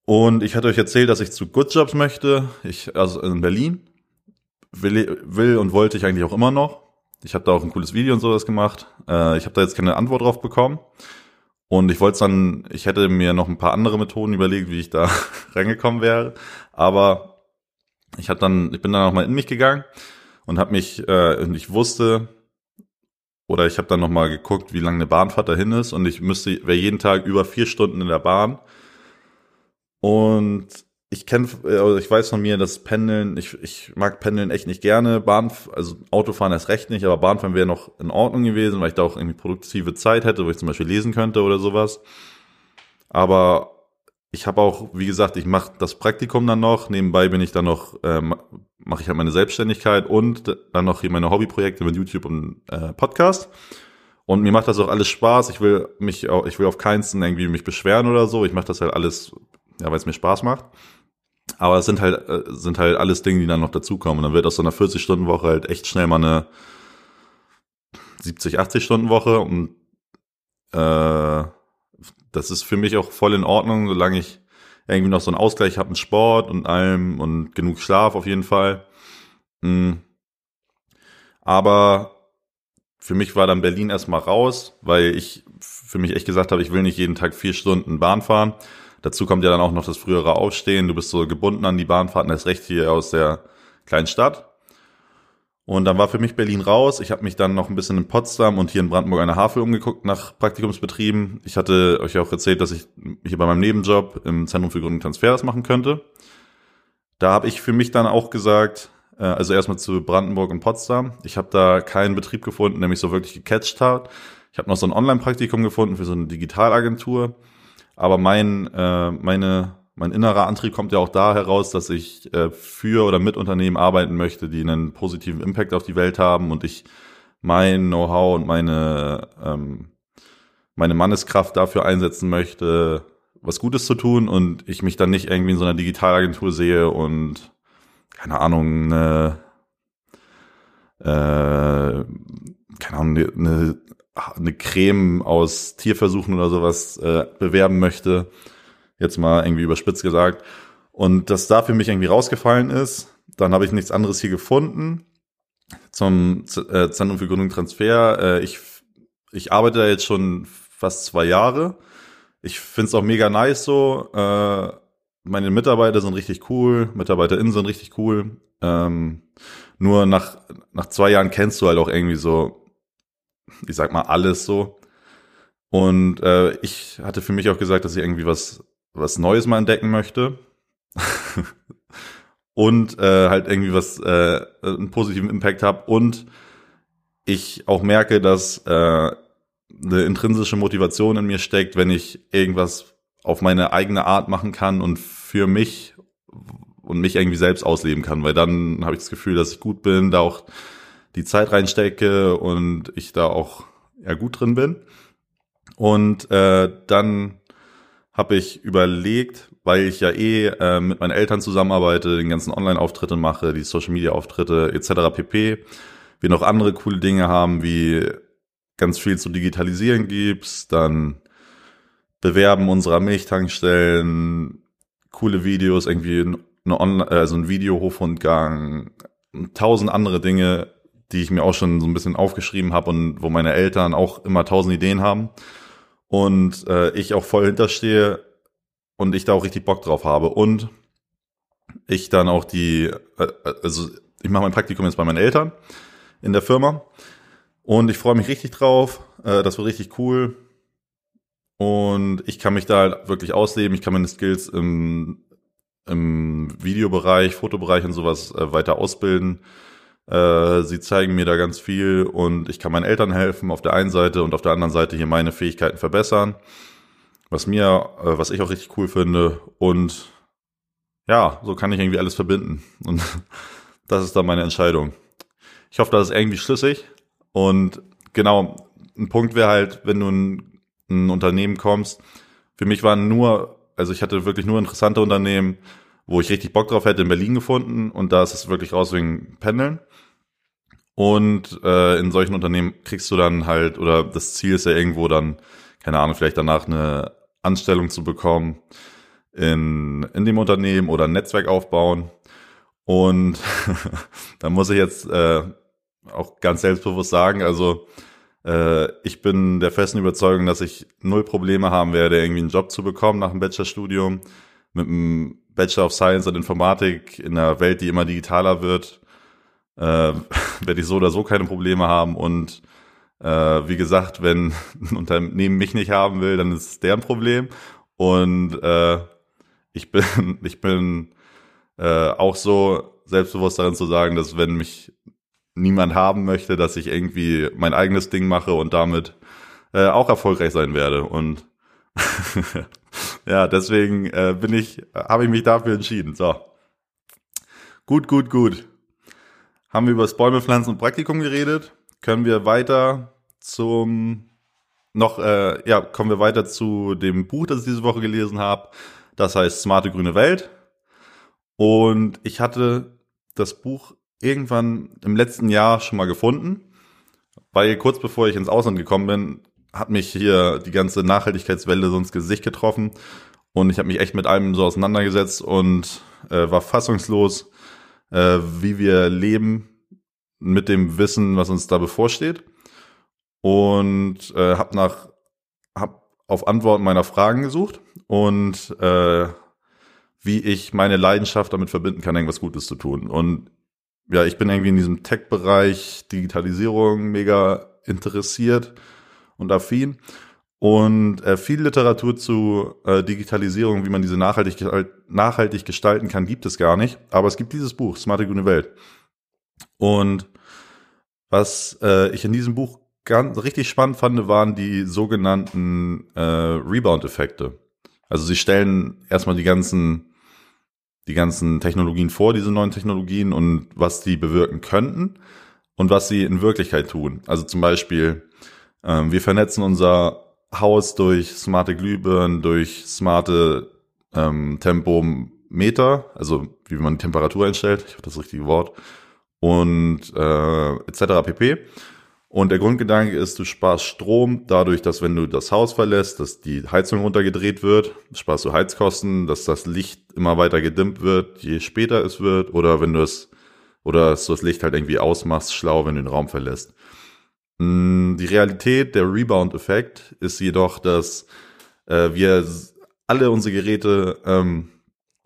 Speaker 1: Und ich hatte euch erzählt, dass ich zu Good Jobs möchte. Ich, also in Berlin. Will, will und wollte ich eigentlich auch immer noch. Ich habe da auch ein cooles Video und sowas gemacht. Äh, ich habe da jetzt keine Antwort drauf bekommen. Und ich wollte dann, ich hätte mir noch ein paar andere Methoden überlegt, wie ich da reingekommen wäre. Aber ich habe dann, ich bin dann nochmal in mich gegangen und habe mich, äh, und ich wusste, oder ich habe dann nochmal geguckt, wie lange eine Bahnfahrt dahin ist. Und ich müsste, wäre jeden Tag über vier Stunden in der Bahn. Und ich kenne, also ich weiß von mir, dass Pendeln, ich, ich mag Pendeln echt nicht gerne. Bahn, also Autofahren erst recht nicht, aber Bahnfahren wäre noch in Ordnung gewesen, weil ich da auch irgendwie produktive Zeit hätte, wo ich zum Beispiel lesen könnte oder sowas. Aber ich habe auch, wie gesagt, ich mache das Praktikum dann noch. Nebenbei bin ich dann noch, äh, mache ich halt meine Selbstständigkeit und dann noch hier meine Hobbyprojekte mit YouTube und äh, Podcast. Und mir macht das auch alles Spaß. Ich will mich auch, ich will auf keinen irgendwie mich beschweren oder so. Ich mache das halt alles, ja, weil es mir Spaß macht. Aber es sind halt, äh, sind halt alles Dinge, die dann noch dazukommen. Und dann wird aus so einer 40-Stunden-Woche halt echt schnell mal eine 70, 80-Stunden-Woche. Und äh, das ist für mich auch voll in Ordnung, solange ich irgendwie noch so einen Ausgleich habe mit Sport und allem und genug Schlaf auf jeden Fall. Mhm. Aber für mich war dann Berlin erstmal raus, weil ich für mich echt gesagt habe, ich will nicht jeden Tag vier Stunden Bahn fahren. Dazu kommt ja dann auch noch das frühere Aufstehen. Du bist so gebunden an die Bahnfahrten, das Recht hier aus der kleinen Stadt. Und dann war für mich Berlin raus. Ich habe mich dann noch ein bisschen in Potsdam und hier in Brandenburg an der Havel umgeguckt nach Praktikumsbetrieben. Ich hatte euch auch erzählt, dass ich hier bei meinem Nebenjob im Zentrum für Grund und Transfer das machen könnte. Da habe ich für mich dann auch gesagt, äh, also erstmal zu Brandenburg und Potsdam. Ich habe da keinen Betrieb gefunden, der mich so wirklich gecatcht hat. Ich habe noch so ein Online-Praktikum gefunden für so eine Digitalagentur. Aber mein, äh, meine mein innerer Antrieb kommt ja auch da heraus, dass ich äh, für oder mit Unternehmen arbeiten möchte, die einen positiven Impact auf die Welt haben und ich mein Know-how und meine, ähm, meine Manneskraft dafür einsetzen möchte, was Gutes zu tun und ich mich dann nicht irgendwie in so einer Digitalagentur sehe und keine Ahnung, eine, äh, keine Ahnung, eine, eine Creme aus Tierversuchen oder sowas äh, bewerben möchte jetzt mal irgendwie überspitzt gesagt. Und dass da für mich irgendwie rausgefallen ist, dann habe ich nichts anderes hier gefunden zum äh, Zentrum für Gründung Transfer. Äh, ich, ich arbeite da jetzt schon fast zwei Jahre. Ich finde es auch mega nice so. Äh, meine Mitarbeiter sind richtig cool, MitarbeiterInnen sind richtig cool. Ähm, nur nach, nach zwei Jahren kennst du halt auch irgendwie so, ich sag mal, alles so. Und äh, ich hatte für mich auch gesagt, dass ich irgendwie was was Neues mal entdecken möchte. und äh, halt irgendwie was äh, einen positiven Impact habe und ich auch merke, dass äh, eine intrinsische Motivation in mir steckt, wenn ich irgendwas auf meine eigene Art machen kann und für mich und mich irgendwie selbst ausleben kann, weil dann habe ich das Gefühl, dass ich gut bin, da auch die Zeit reinstecke und ich da auch ja gut drin bin. Und äh, dann habe ich überlegt, weil ich ja eh äh, mit meinen Eltern zusammenarbeite, den ganzen Online-Auftritte mache, die Social-Media-Auftritte etc. pp. Wir noch andere coole Dinge haben, wie ganz viel zu digitalisieren gibt's, dann Bewerben unserer Milchtankstellen, coole Videos, irgendwie eine Online, also ein Videohofrundgang, tausend andere Dinge, die ich mir auch schon so ein bisschen aufgeschrieben habe und wo meine Eltern auch immer tausend Ideen haben und äh, ich auch voll hinterstehe und ich da auch richtig Bock drauf habe und ich dann auch die, äh, also ich mache mein Praktikum jetzt bei meinen Eltern in der Firma und ich freue mich richtig drauf, äh, das wird richtig cool und ich kann mich da halt wirklich ausleben, ich kann meine Skills im, im Videobereich, Fotobereich und sowas äh, weiter ausbilden äh, sie zeigen mir da ganz viel und ich kann meinen Eltern helfen auf der einen Seite und auf der anderen Seite hier meine Fähigkeiten verbessern. Was mir, äh, was ich auch richtig cool finde. Und ja, so kann ich irgendwie alles verbinden. Und das ist dann meine Entscheidung. Ich hoffe, das ist irgendwie schlüssig. Und genau, ein Punkt wäre halt, wenn du in ein Unternehmen kommst. Für mich waren nur, also ich hatte wirklich nur interessante Unternehmen, wo ich richtig Bock drauf hätte, in Berlin gefunden. Und da ist es wirklich raus wegen Pendeln. Und äh, in solchen Unternehmen kriegst du dann halt, oder das Ziel ist ja irgendwo dann, keine Ahnung, vielleicht danach eine Anstellung zu bekommen in, in dem Unternehmen oder ein Netzwerk aufbauen. Und da muss ich jetzt äh, auch ganz selbstbewusst sagen, also äh, ich bin der festen Überzeugung, dass ich null Probleme haben werde, irgendwie einen Job zu bekommen nach dem Bachelorstudium mit einem Bachelor of Science und Informatik in einer Welt, die immer digitaler wird äh, werde ich so oder so keine Probleme haben. Und äh, wie gesagt, wenn ein Unternehmen mich nicht haben will, dann ist es deren Problem. Und äh, ich bin, ich bin äh, auch so selbstbewusst darin zu sagen, dass wenn mich niemand haben möchte, dass ich irgendwie mein eigenes Ding mache und damit äh, auch erfolgreich sein werde. Und ja, deswegen äh, bin ich, habe ich mich dafür entschieden. So. Gut, gut, gut haben wir über das Bäume pflanzen und Praktikum geredet. Können wir weiter zum noch, äh, ja, kommen wir weiter zu dem Buch, das ich diese Woche gelesen habe. Das heißt Smarte grüne Welt. Und ich hatte das Buch irgendwann im letzten Jahr schon mal gefunden, weil kurz bevor ich ins Ausland gekommen bin, hat mich hier die ganze Nachhaltigkeitswelle so ins Gesicht getroffen und ich habe mich echt mit allem so auseinandergesetzt und äh, war fassungslos, äh, wie wir leben mit dem Wissen, was uns da bevorsteht. Und äh, habe nach auf Antworten meiner Fragen gesucht und äh, wie ich meine Leidenschaft damit verbinden kann, irgendwas Gutes zu tun. Und ja, ich bin irgendwie in diesem Tech-Bereich Digitalisierung mega interessiert und affin. Und äh, viel Literatur zu äh, Digitalisierung, wie man diese nachhaltig, nachhaltig gestalten kann, gibt es gar nicht. Aber es gibt dieses Buch, Smarte Grüne Welt. Und was äh, ich in diesem Buch ganz richtig spannend fand, waren die sogenannten äh, Rebound-Effekte. Also sie stellen erstmal die ganzen, die ganzen Technologien vor, diese neuen Technologien und was die bewirken könnten und was sie in Wirklichkeit tun. Also zum Beispiel, ähm, wir vernetzen unser Haus durch smarte Glühbirnen, durch smarte ähm, Tempometer, also wie man Temperatur einstellt, ich habe das richtige Wort, und äh, etc. pp. Und der Grundgedanke ist, du sparst Strom dadurch, dass wenn du das Haus verlässt, dass die Heizung runtergedreht wird, sparst du Heizkosten, dass das Licht immer weiter gedimmt wird, je später es wird, oder wenn du es, oder dass du das Licht halt irgendwie ausmachst, schlau, wenn du den Raum verlässt. Mm, die Realität, der Rebound-Effekt, ist jedoch, dass äh, wir alle unsere Geräte ähm,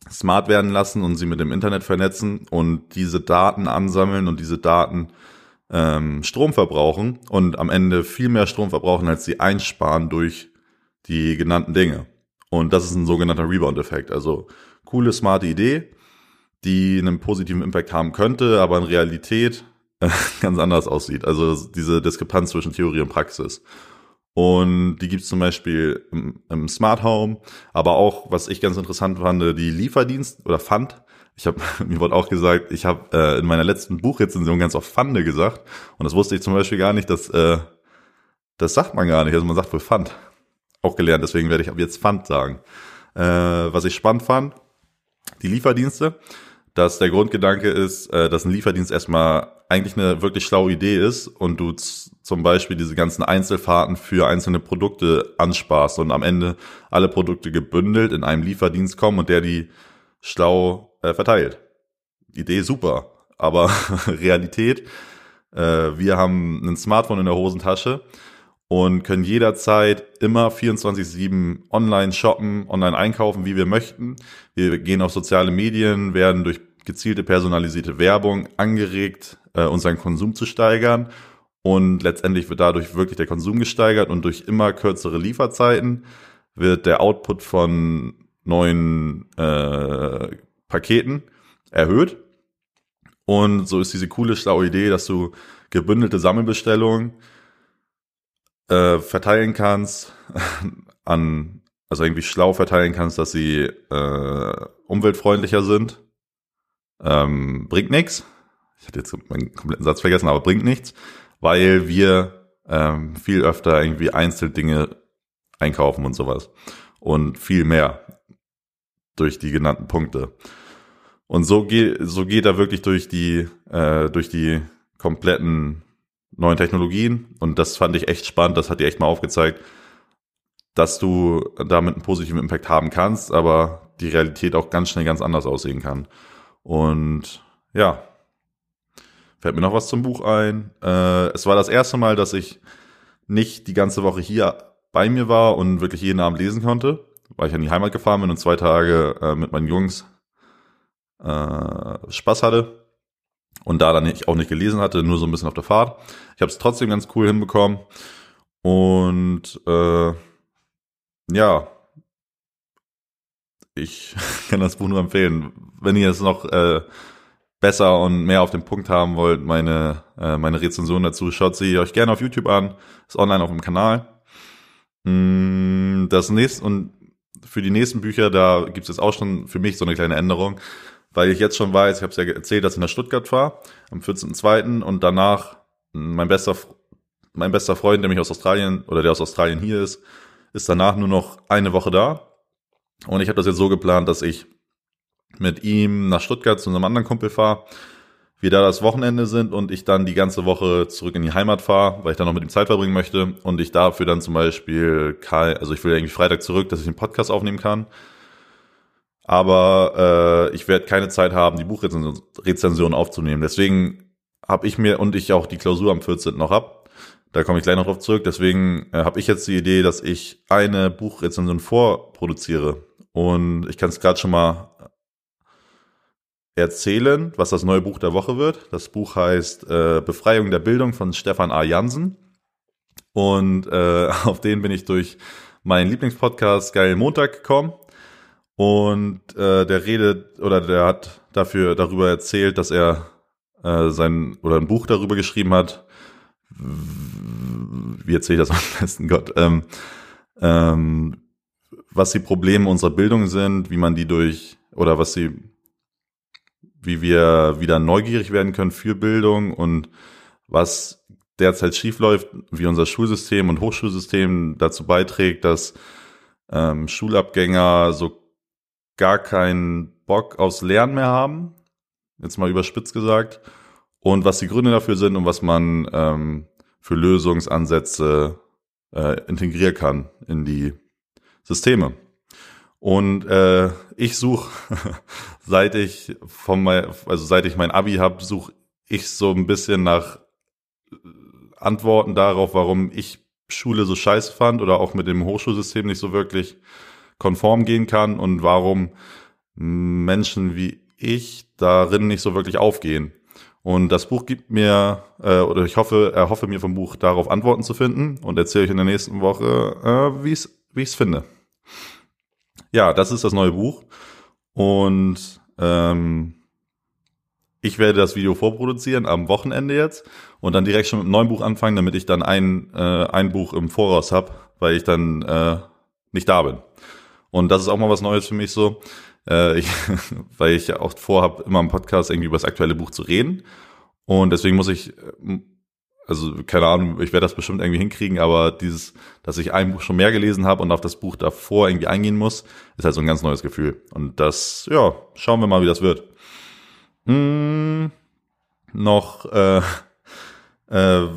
Speaker 1: smart werden lassen und sie mit dem Internet vernetzen und diese Daten ansammeln und diese Daten ähm, Strom verbrauchen und am Ende viel mehr Strom verbrauchen, als sie einsparen durch die genannten Dinge. Und das ist ein sogenannter Rebound-Effekt. Also coole, smarte Idee, die einen positiven Impact haben könnte, aber in Realität ganz anders aussieht. Also diese Diskrepanz zwischen Theorie und Praxis. Und die gibt's zum Beispiel im, im, Smart Home, aber auch, was ich ganz interessant fand, die Lieferdienst oder fand. Ich habe mir wurde auch gesagt, ich habe äh, in meiner letzten Buchrezension ganz oft Fande gesagt. Und das wusste ich zum Beispiel gar nicht, dass äh, das sagt man gar nicht. Also man sagt wohl Pfand. Auch gelernt, deswegen werde ich ab jetzt Pfand sagen. Äh, was ich spannend fand, die Lieferdienste dass der Grundgedanke ist, äh, dass ein Lieferdienst erstmal eigentlich eine wirklich schlaue Idee ist und du zum Beispiel diese ganzen Einzelfahrten für einzelne Produkte ansparst und am Ende alle Produkte gebündelt in einem Lieferdienst kommen und der die schlau äh, verteilt. Idee super, aber Realität, äh, wir haben ein Smartphone in der Hosentasche und können jederzeit immer 24-7 online shoppen, online einkaufen, wie wir möchten. Wir gehen auf soziale Medien, werden durch gezielte personalisierte Werbung angeregt, äh, unseren Konsum zu steigern. Und letztendlich wird dadurch wirklich der Konsum gesteigert und durch immer kürzere Lieferzeiten wird der Output von neuen äh, Paketen erhöht. Und so ist diese coole, schlaue Idee, dass du gebündelte Sammelbestellungen äh, verteilen kannst an, also irgendwie schlau verteilen kannst, dass sie äh, umweltfreundlicher sind ähm, bringt nichts. Ich hatte jetzt meinen kompletten Satz vergessen, aber bringt nichts, weil wir ähm, viel öfter irgendwie Einzeldinge einkaufen und sowas. Und viel mehr durch die genannten Punkte. Und so geht, so geht er wirklich durch die, äh, durch die kompletten neuen Technologien. Und das fand ich echt spannend. Das hat dir echt mal aufgezeigt, dass du damit einen positiven Impact haben kannst, aber die Realität auch ganz schnell ganz anders aussehen kann. Und ja, fällt mir noch was zum Buch ein. Äh, es war das erste Mal, dass ich nicht die ganze Woche hier bei mir war und wirklich jeden Abend lesen konnte, weil ich in die Heimat gefahren bin und zwei Tage äh, mit meinen Jungs äh, Spaß hatte und da dann nicht, auch nicht gelesen hatte, nur so ein bisschen auf der Fahrt. Ich habe es trotzdem ganz cool hinbekommen und äh, ja, ich kann das Buch nur empfehlen. Wenn ihr es noch äh, besser und mehr auf den Punkt haben wollt, meine, äh, meine Rezension dazu, schaut sie euch gerne auf YouTube an. Ist online auf dem Kanal. Mm, das nächste und für die nächsten Bücher, da gibt es jetzt auch schon für mich so eine kleine Änderung, weil ich jetzt schon weiß, ich habe es ja erzählt, dass ich nach Stuttgart war am 14.02. und danach mein bester, mein bester Freund, der mich aus Australien oder der aus Australien hier ist, ist danach nur noch eine Woche da und ich habe das jetzt so geplant, dass ich mit ihm nach Stuttgart zu einem anderen Kumpel fahre, wir da das Wochenende sind und ich dann die ganze Woche zurück in die Heimat fahre, weil ich dann noch mit ihm Zeit verbringen möchte und ich dafür dann zum Beispiel, Kai, also ich will irgendwie Freitag zurück, dass ich den Podcast aufnehmen kann. Aber äh, ich werde keine Zeit haben, die Buchrezension aufzunehmen. Deswegen habe ich mir und ich auch die Klausur am 14. noch ab, Da komme ich gleich noch drauf zurück. Deswegen äh, habe ich jetzt die Idee, dass ich eine Buchrezension vorproduziere. Und ich kann es gerade schon mal erzählen, was das neue Buch der Woche wird. Das Buch heißt äh, Befreiung der Bildung von Stefan A. Jansen. Und äh, auf den bin ich durch meinen Lieblingspodcast Geil Montag gekommen. Und äh, der redet oder der hat dafür darüber erzählt, dass er äh, sein oder ein Buch darüber geschrieben hat. Wie erzähle ich das am besten Gott? Ähm, ähm, was die Probleme unserer Bildung sind, wie man die durch oder was sie wie wir wieder neugierig werden können für Bildung und was derzeit schiefläuft, wie unser Schulsystem und Hochschulsystem dazu beiträgt, dass ähm, Schulabgänger so gar keinen Bock aufs Lernen mehr haben, jetzt mal überspitzt gesagt, und was die Gründe dafür sind und was man ähm, für Lösungsansätze äh, integrieren kann in die Systeme. Und äh, ich suche, seit ich von mein, also seit ich mein Abi habe, suche ich so ein bisschen nach Antworten darauf, warum ich Schule so scheiße fand oder auch mit dem Hochschulsystem nicht so wirklich konform gehen kann und warum Menschen wie ich darin nicht so wirklich aufgehen. Und das Buch gibt mir, äh, oder ich hoffe, er hoffe mir vom Buch darauf Antworten zu finden und erzähle ich in der nächsten Woche, äh, wie ich es finde ja, das ist das neue Buch. Und ähm, ich werde das Video vorproduzieren am Wochenende jetzt und dann direkt schon mit einem neuen Buch anfangen, damit ich dann ein, äh, ein Buch im Voraus habe, weil ich dann äh, nicht da bin. Und das ist auch mal was Neues für mich so, äh, ich, weil ich ja auch vorhabe, immer im Podcast irgendwie über das aktuelle Buch zu reden. Und deswegen muss ich äh, also keine Ahnung, ich werde das bestimmt irgendwie hinkriegen, aber dieses, dass ich ein Buch schon mehr gelesen habe und auf das Buch davor irgendwie eingehen muss, ist halt so ein ganz neues Gefühl. Und das, ja, schauen wir mal, wie das wird. Hm, noch, äh, äh,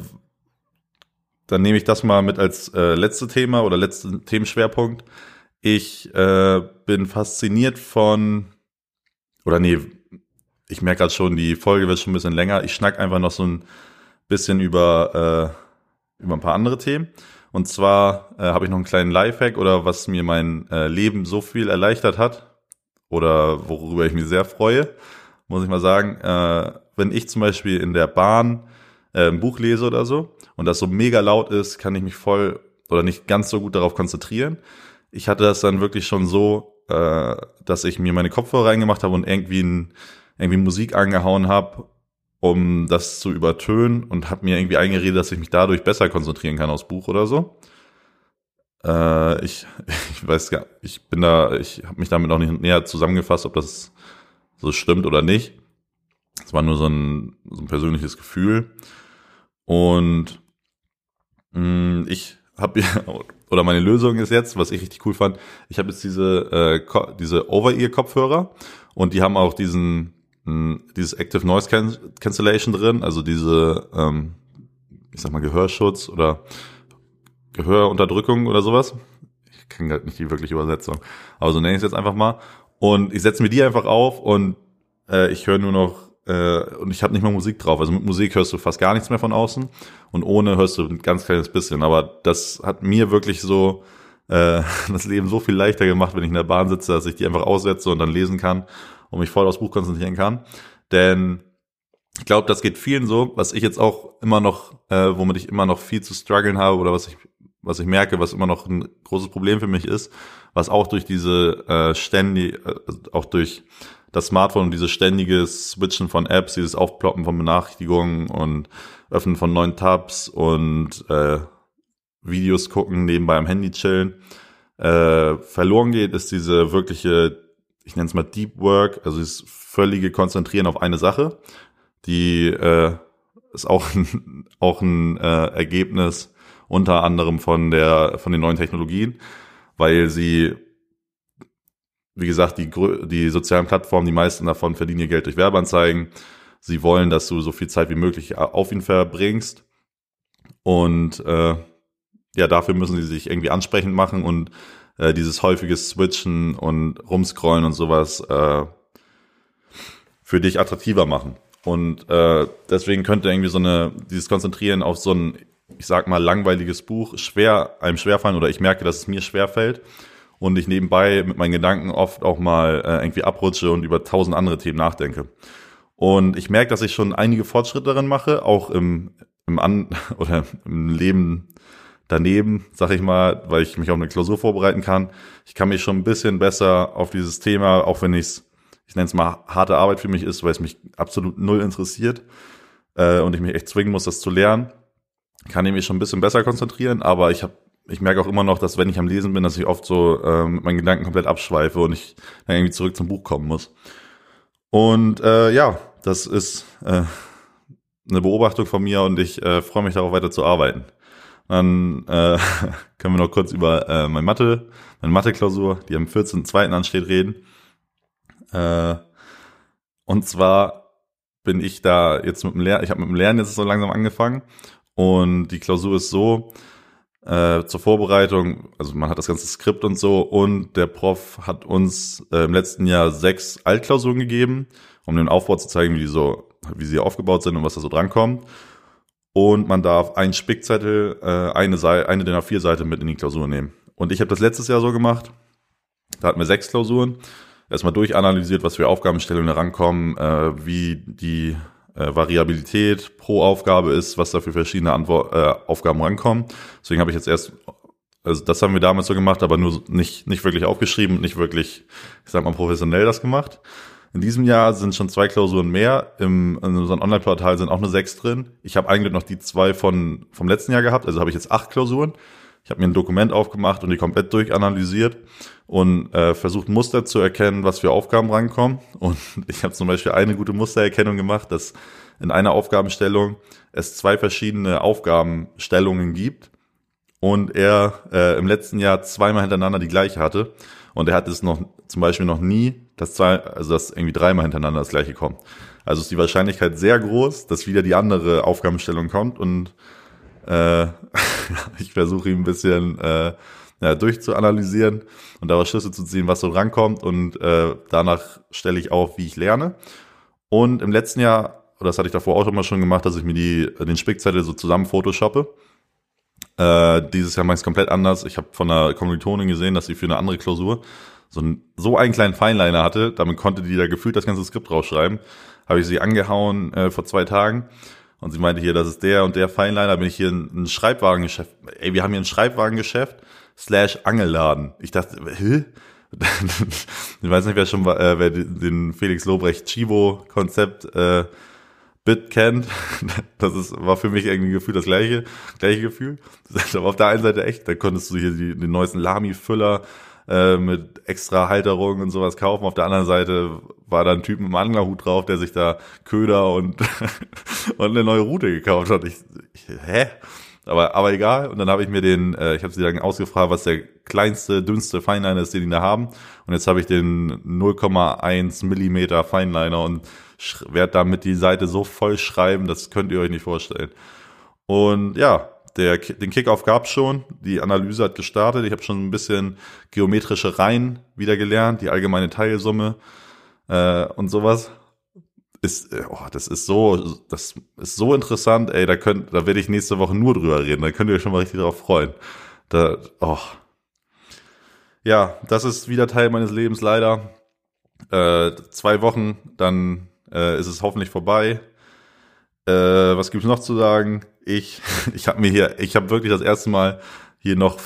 Speaker 1: dann nehme ich das mal mit als äh, letzte Thema oder letzten Themenschwerpunkt. Ich äh, bin fasziniert von, oder nee, ich merke gerade schon, die Folge wird schon ein bisschen länger. Ich schnack einfach noch so ein bisschen über, äh, über ein paar andere Themen. Und zwar äh, habe ich noch einen kleinen Lifehack oder was mir mein äh, Leben so viel erleichtert hat oder worüber ich mich sehr freue, muss ich mal sagen. Äh, wenn ich zum Beispiel in der Bahn äh, ein Buch lese oder so und das so mega laut ist, kann ich mich voll oder nicht ganz so gut darauf konzentrieren. Ich hatte das dann wirklich schon so, äh, dass ich mir meine Kopfhörer reingemacht habe und irgendwie, ein, irgendwie Musik angehauen habe um das zu übertönen und habe mir irgendwie eingeredet, dass ich mich dadurch besser konzentrieren kann aufs Buch oder so. Äh, ich, ich weiß gar, ich bin da, ich habe mich damit noch nicht näher zusammengefasst, ob das so stimmt oder nicht. Es war nur so ein, so ein persönliches Gefühl. Und mh, mm, ich habe oder meine Lösung ist jetzt, was ich richtig cool fand, ich habe jetzt diese äh, diese Over-Ear-Kopfhörer und die haben auch diesen dieses Active Noise Can Cancellation drin, also diese, ähm, ich sag mal, Gehörschutz oder Gehörunterdrückung oder sowas. Ich kenne gerade nicht die wirkliche Übersetzung, aber so nenne ich es jetzt einfach mal. Und ich setze mir die einfach auf und äh, ich höre nur noch äh, und ich habe nicht mal Musik drauf. Also mit Musik hörst du fast gar nichts mehr von außen und ohne hörst du ein ganz kleines bisschen. Aber das hat mir wirklich so äh, das Leben so viel leichter gemacht, wenn ich in der Bahn sitze, dass ich die einfach aussetze und dann lesen kann und mich voll aufs Buch konzentrieren kann. Denn ich glaube, das geht vielen so, was ich jetzt auch immer noch, äh, womit ich immer noch viel zu strugglen habe oder was ich, was ich merke, was immer noch ein großes Problem für mich ist, was auch durch diese äh, ständig, äh, auch durch das Smartphone und dieses ständige Switchen von Apps, dieses Aufploppen von Benachrichtigungen und Öffnen von neuen Tabs und äh, Videos gucken, nebenbei am Handy chillen, äh, verloren geht, ist diese wirkliche ich nenne es mal Deep Work, also das völlige Konzentrieren auf eine Sache, die äh, ist auch ein, auch ein äh, Ergebnis unter anderem von der von den neuen Technologien, weil sie wie gesagt, die, die sozialen Plattformen, die meisten davon verdienen ihr Geld durch Werbeanzeigen. Sie wollen, dass du so viel Zeit wie möglich auf ihn verbringst. Und äh, ja, dafür müssen sie sich irgendwie ansprechend machen und äh, dieses häufige Switchen und Rumscrollen und sowas äh, für dich attraktiver machen. Und äh, deswegen könnte irgendwie so eine, dieses Konzentrieren auf so ein ich sag mal, langweiliges Buch schwer, einem schwerfallen oder ich merke, dass es mir schwerfällt und ich nebenbei mit meinen Gedanken oft auch mal äh, irgendwie abrutsche und über tausend andere Themen nachdenke. Und ich merke, dass ich schon einige Fortschritte darin mache, auch im, im An oder im Leben daneben, sag ich mal, weil ich mich auf eine Klausur vorbereiten kann. Ich kann mich schon ein bisschen besser auf dieses Thema, auch wenn ich es, ich nenne es mal harte Arbeit für mich ist, weil es mich absolut null interessiert äh, und ich mich echt zwingen muss, das zu lernen, kann ich mich schon ein bisschen besser konzentrieren. Aber ich habe, ich merke auch immer noch, dass wenn ich am Lesen bin, dass ich oft so äh, mit meinen Gedanken komplett abschweife und ich dann irgendwie zurück zum Buch kommen muss. Und äh, ja, das ist äh, eine Beobachtung von mir und ich äh, freue mich darauf weiter zu arbeiten. Dann äh, können wir noch kurz über äh, meine Mathe, meine Mathe-Klausur, die am 14.02. ansteht, reden. Äh, und zwar bin ich da jetzt mit dem Lernen, ich habe mit dem Lernen jetzt so langsam angefangen und die Klausur ist so, äh, zur Vorbereitung, also man hat das ganze Skript und so und der Prof hat uns äh, im letzten Jahr sechs Altklausuren gegeben, um den Aufbau zu zeigen, wie die so, wie sie aufgebaut sind und was da so drankommt. Und man darf einen Spickzettel, äh, eine, Seite, eine der vier Seiten mit in die Klausur nehmen. Und ich habe das letztes Jahr so gemacht. Da hatten wir sechs Klausuren. Erstmal durchanalysiert, was für Aufgabenstellungen herankommen, äh, wie die äh, Variabilität pro Aufgabe ist, was da für verschiedene Antwort, äh, Aufgaben rankommen. Deswegen habe ich jetzt erst, also das haben wir damals so gemacht, aber nur nicht, nicht wirklich aufgeschrieben, nicht wirklich, ich sag mal, professionell das gemacht. In diesem Jahr sind schon zwei Klausuren mehr. Im, in unserem Online-Portal sind auch nur sechs drin. Ich habe eigentlich noch die zwei von, vom letzten Jahr gehabt, also habe ich jetzt acht Klausuren. Ich habe mir ein Dokument aufgemacht und die komplett durchanalysiert und äh, versucht Muster zu erkennen, was für Aufgaben rankommen. Und ich habe zum Beispiel eine gute Mustererkennung gemacht, dass in einer Aufgabenstellung es zwei verschiedene Aufgabenstellungen gibt und er äh, im letzten Jahr zweimal hintereinander die gleiche hatte. Und er hat es noch zum Beispiel noch nie, dass zwei, also dass irgendwie dreimal hintereinander das gleiche kommt. Also ist die Wahrscheinlichkeit sehr groß, dass wieder die andere Aufgabenstellung kommt und äh, ich versuche ihm ein bisschen äh, ja, durchzuanalysieren und daraus Schlüsse zu ziehen, was so rankommt und äh, danach stelle ich auf, wie ich lerne. Und im letzten Jahr, das hatte ich davor auch immer schon gemacht, dass ich mir die, den Spickzettel so zusammen photoshoppe. Äh, dieses Jahr mache ich es komplett anders. Ich habe von einer Kommilitonin gesehen, dass sie für eine andere Klausur so, ein, so einen kleinen Feinliner hatte. Damit konnte die da gefühlt das ganze Skript rausschreiben. Habe ich sie angehauen äh, vor zwei Tagen. Und sie meinte hier, das ist der und der Feinliner. Bin ich hier ein, ein Schreibwarengeschäft. Ey, wir haben hier ein Schreibwarengeschäft slash Angelladen. Ich dachte, hä? ich weiß nicht, wer schon äh, wer den Felix Lobrecht Chivo Konzept äh, Bit kennt. Das ist, war für mich irgendwie gefühlt das gleiche, gleiche Gefühl. Aber auf der einen Seite echt, da konntest du hier die, den neuesten Lami-Füller äh, mit extra Halterung und sowas kaufen. Auf der anderen Seite war da ein Typ mit einem Anglerhut drauf, der sich da Köder und, und eine neue Route gekauft hat. Ich, ich hä? Aber, aber egal. Und dann habe ich mir den, äh, ich habe sie dann ausgefragt, was der kleinste, dünnste Feinliner ist, den die da haben. Und jetzt habe ich den 0,1 Millimeter Feinliner und werde damit die Seite so voll schreiben, das könnt ihr euch nicht vorstellen. Und ja, der, den Kickoff gab schon, die Analyse hat gestartet, ich habe schon ein bisschen geometrische Reihen wieder gelernt, die allgemeine Teilsumme äh, und sowas ist, äh, oh, das ist so, das ist so interessant, ey, da könnt, da werde ich nächste Woche nur drüber reden, da könnt ihr euch schon mal richtig drauf freuen. Da, oh. Ja, das ist wieder Teil meines Lebens leider. Äh, zwei Wochen, dann äh, ist es hoffentlich vorbei. Äh, was gibt's noch zu sagen? Ich, ich habe mir hier, ich habe wirklich das erste Mal hier noch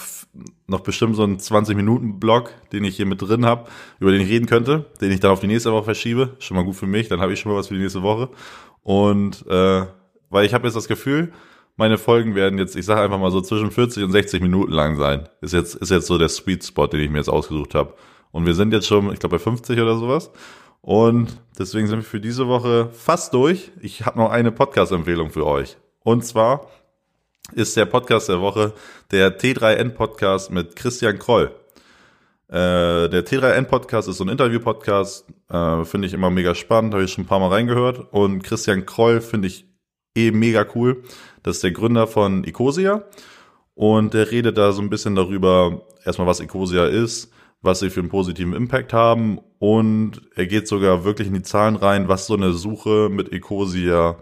Speaker 1: noch bestimmt so einen 20-Minuten-Blog, den ich hier mit drin habe, über den ich reden könnte, den ich dann auf die nächste Woche verschiebe. Schon mal gut für mich, dann habe ich schon mal was für die nächste Woche. Und äh, weil ich habe jetzt das Gefühl, meine Folgen werden jetzt, ich sage einfach mal so zwischen 40 und 60 Minuten lang sein. Ist jetzt, ist jetzt so der Sweet Spot, den ich mir jetzt ausgesucht habe. Und wir sind jetzt schon, ich glaube, bei 50 oder sowas. Und deswegen sind wir für diese Woche fast durch. Ich habe noch eine Podcast-Empfehlung für euch. Und zwar ist der Podcast der Woche der T3N Podcast mit Christian Kroll. Äh, der T3N Podcast ist so ein Interview-Podcast, äh, finde ich immer mega spannend, habe ich schon ein paar Mal reingehört. Und Christian Kroll finde ich eh mega cool. Das ist der Gründer von Ecosia. Und der redet da so ein bisschen darüber, erstmal was Ecosia ist, was sie für einen positiven Impact haben. Und er geht sogar wirklich in die Zahlen rein, was so eine Suche mit Ecosia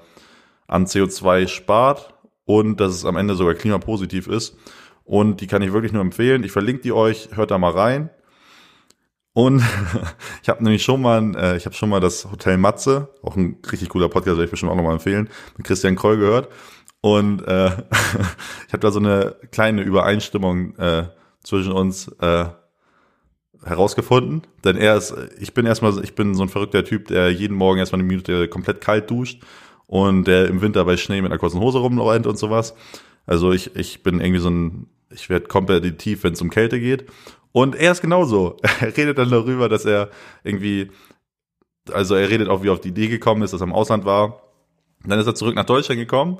Speaker 1: an CO2 spart und dass es am Ende sogar klimapositiv ist. Und die kann ich wirklich nur empfehlen. Ich verlinke die euch, hört da mal rein. Und ich habe nämlich schon mal, äh, ich habe schon mal das Hotel Matze, auch ein richtig cooler Podcast, werde ich bestimmt auch nochmal empfehlen, mit Christian Kroll gehört. Und äh, ich habe da so eine kleine Übereinstimmung äh, zwischen uns äh, herausgefunden. Denn er ist, ich bin erstmal, ich bin so ein verrückter Typ, der jeden Morgen erstmal eine Minute komplett kalt duscht und der im Winter bei Schnee mit einer kurzen Hose rumrennt und sowas. Also ich, ich bin irgendwie so ein, ich werde kompetitiv, wenn es um Kälte geht. Und er ist genauso. Er redet dann darüber, dass er irgendwie, also er redet auch, wie er auf die Idee gekommen ist, dass er im Ausland war. Dann ist er zurück nach Deutschland gekommen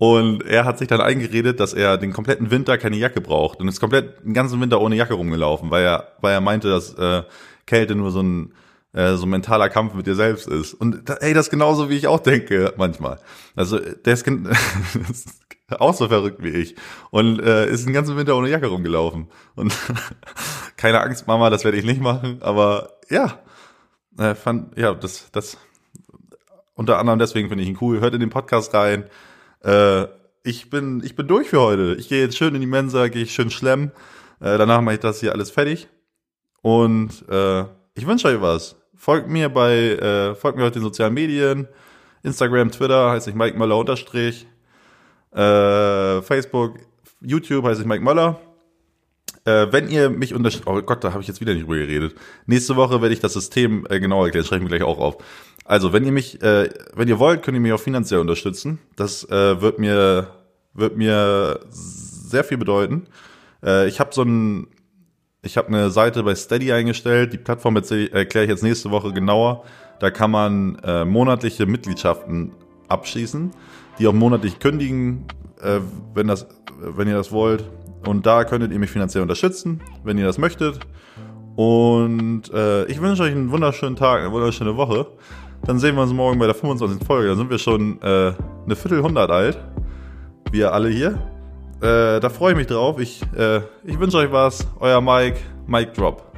Speaker 1: und er hat sich dann eingeredet, dass er den kompletten Winter keine Jacke braucht und ist komplett den ganzen Winter ohne Jacke rumgelaufen, weil er, weil er meinte, dass äh, Kälte nur so ein äh, so ein mentaler Kampf mit dir selbst ist. Und ey, das ist genauso, wie ich auch denke manchmal. Also der ist, ist auch so verrückt wie ich und äh, ist den ganzen Winter ohne Jacke rumgelaufen. Und keine Angst, Mama, das werde ich nicht machen. Aber ja, äh, fand ja das das unter anderem deswegen finde ich ihn cool. Hört in den Podcast rein. Äh, ich bin ich bin durch für heute. Ich gehe jetzt schön in die Mensa, gehe ich schön schlemmen. Äh, danach mache ich das hier alles fertig und äh, ich wünsche euch was. Folgt mir bei, äh, folgt mir auf den sozialen Medien. Instagram, Twitter heiße ich Mike Möller unterstrich. Äh, Facebook, YouTube heiße ich Mike Möller. Äh, wenn ihr mich unterstützt, oh Gott, da habe ich jetzt wieder nicht drüber geredet. Nächste Woche werde ich das System äh, genauer erklären, schreibe ich mir gleich auch auf. Also, wenn ihr mich, äh, wenn ihr wollt, könnt ihr mich auch finanziell unterstützen. Das äh, wird mir, wird mir sehr viel bedeuten. Äh, ich habe so ein ich habe eine Seite bei Steady eingestellt. Die Plattform erkläre ich jetzt nächste Woche genauer. Da kann man äh, monatliche Mitgliedschaften abschließen, die auch monatlich kündigen, äh, wenn, das, wenn ihr das wollt. Und da könntet ihr mich finanziell unterstützen, wenn ihr das möchtet. Und äh, ich wünsche euch einen wunderschönen Tag, eine wunderschöne Woche. Dann sehen wir uns morgen bei der 25. Folge. Dann sind wir schon äh, eine Viertelhundert alt. Wir alle hier. Äh, da freue ich mich drauf. Ich, äh, ich wünsche euch was. Euer Mike, Mike Drop.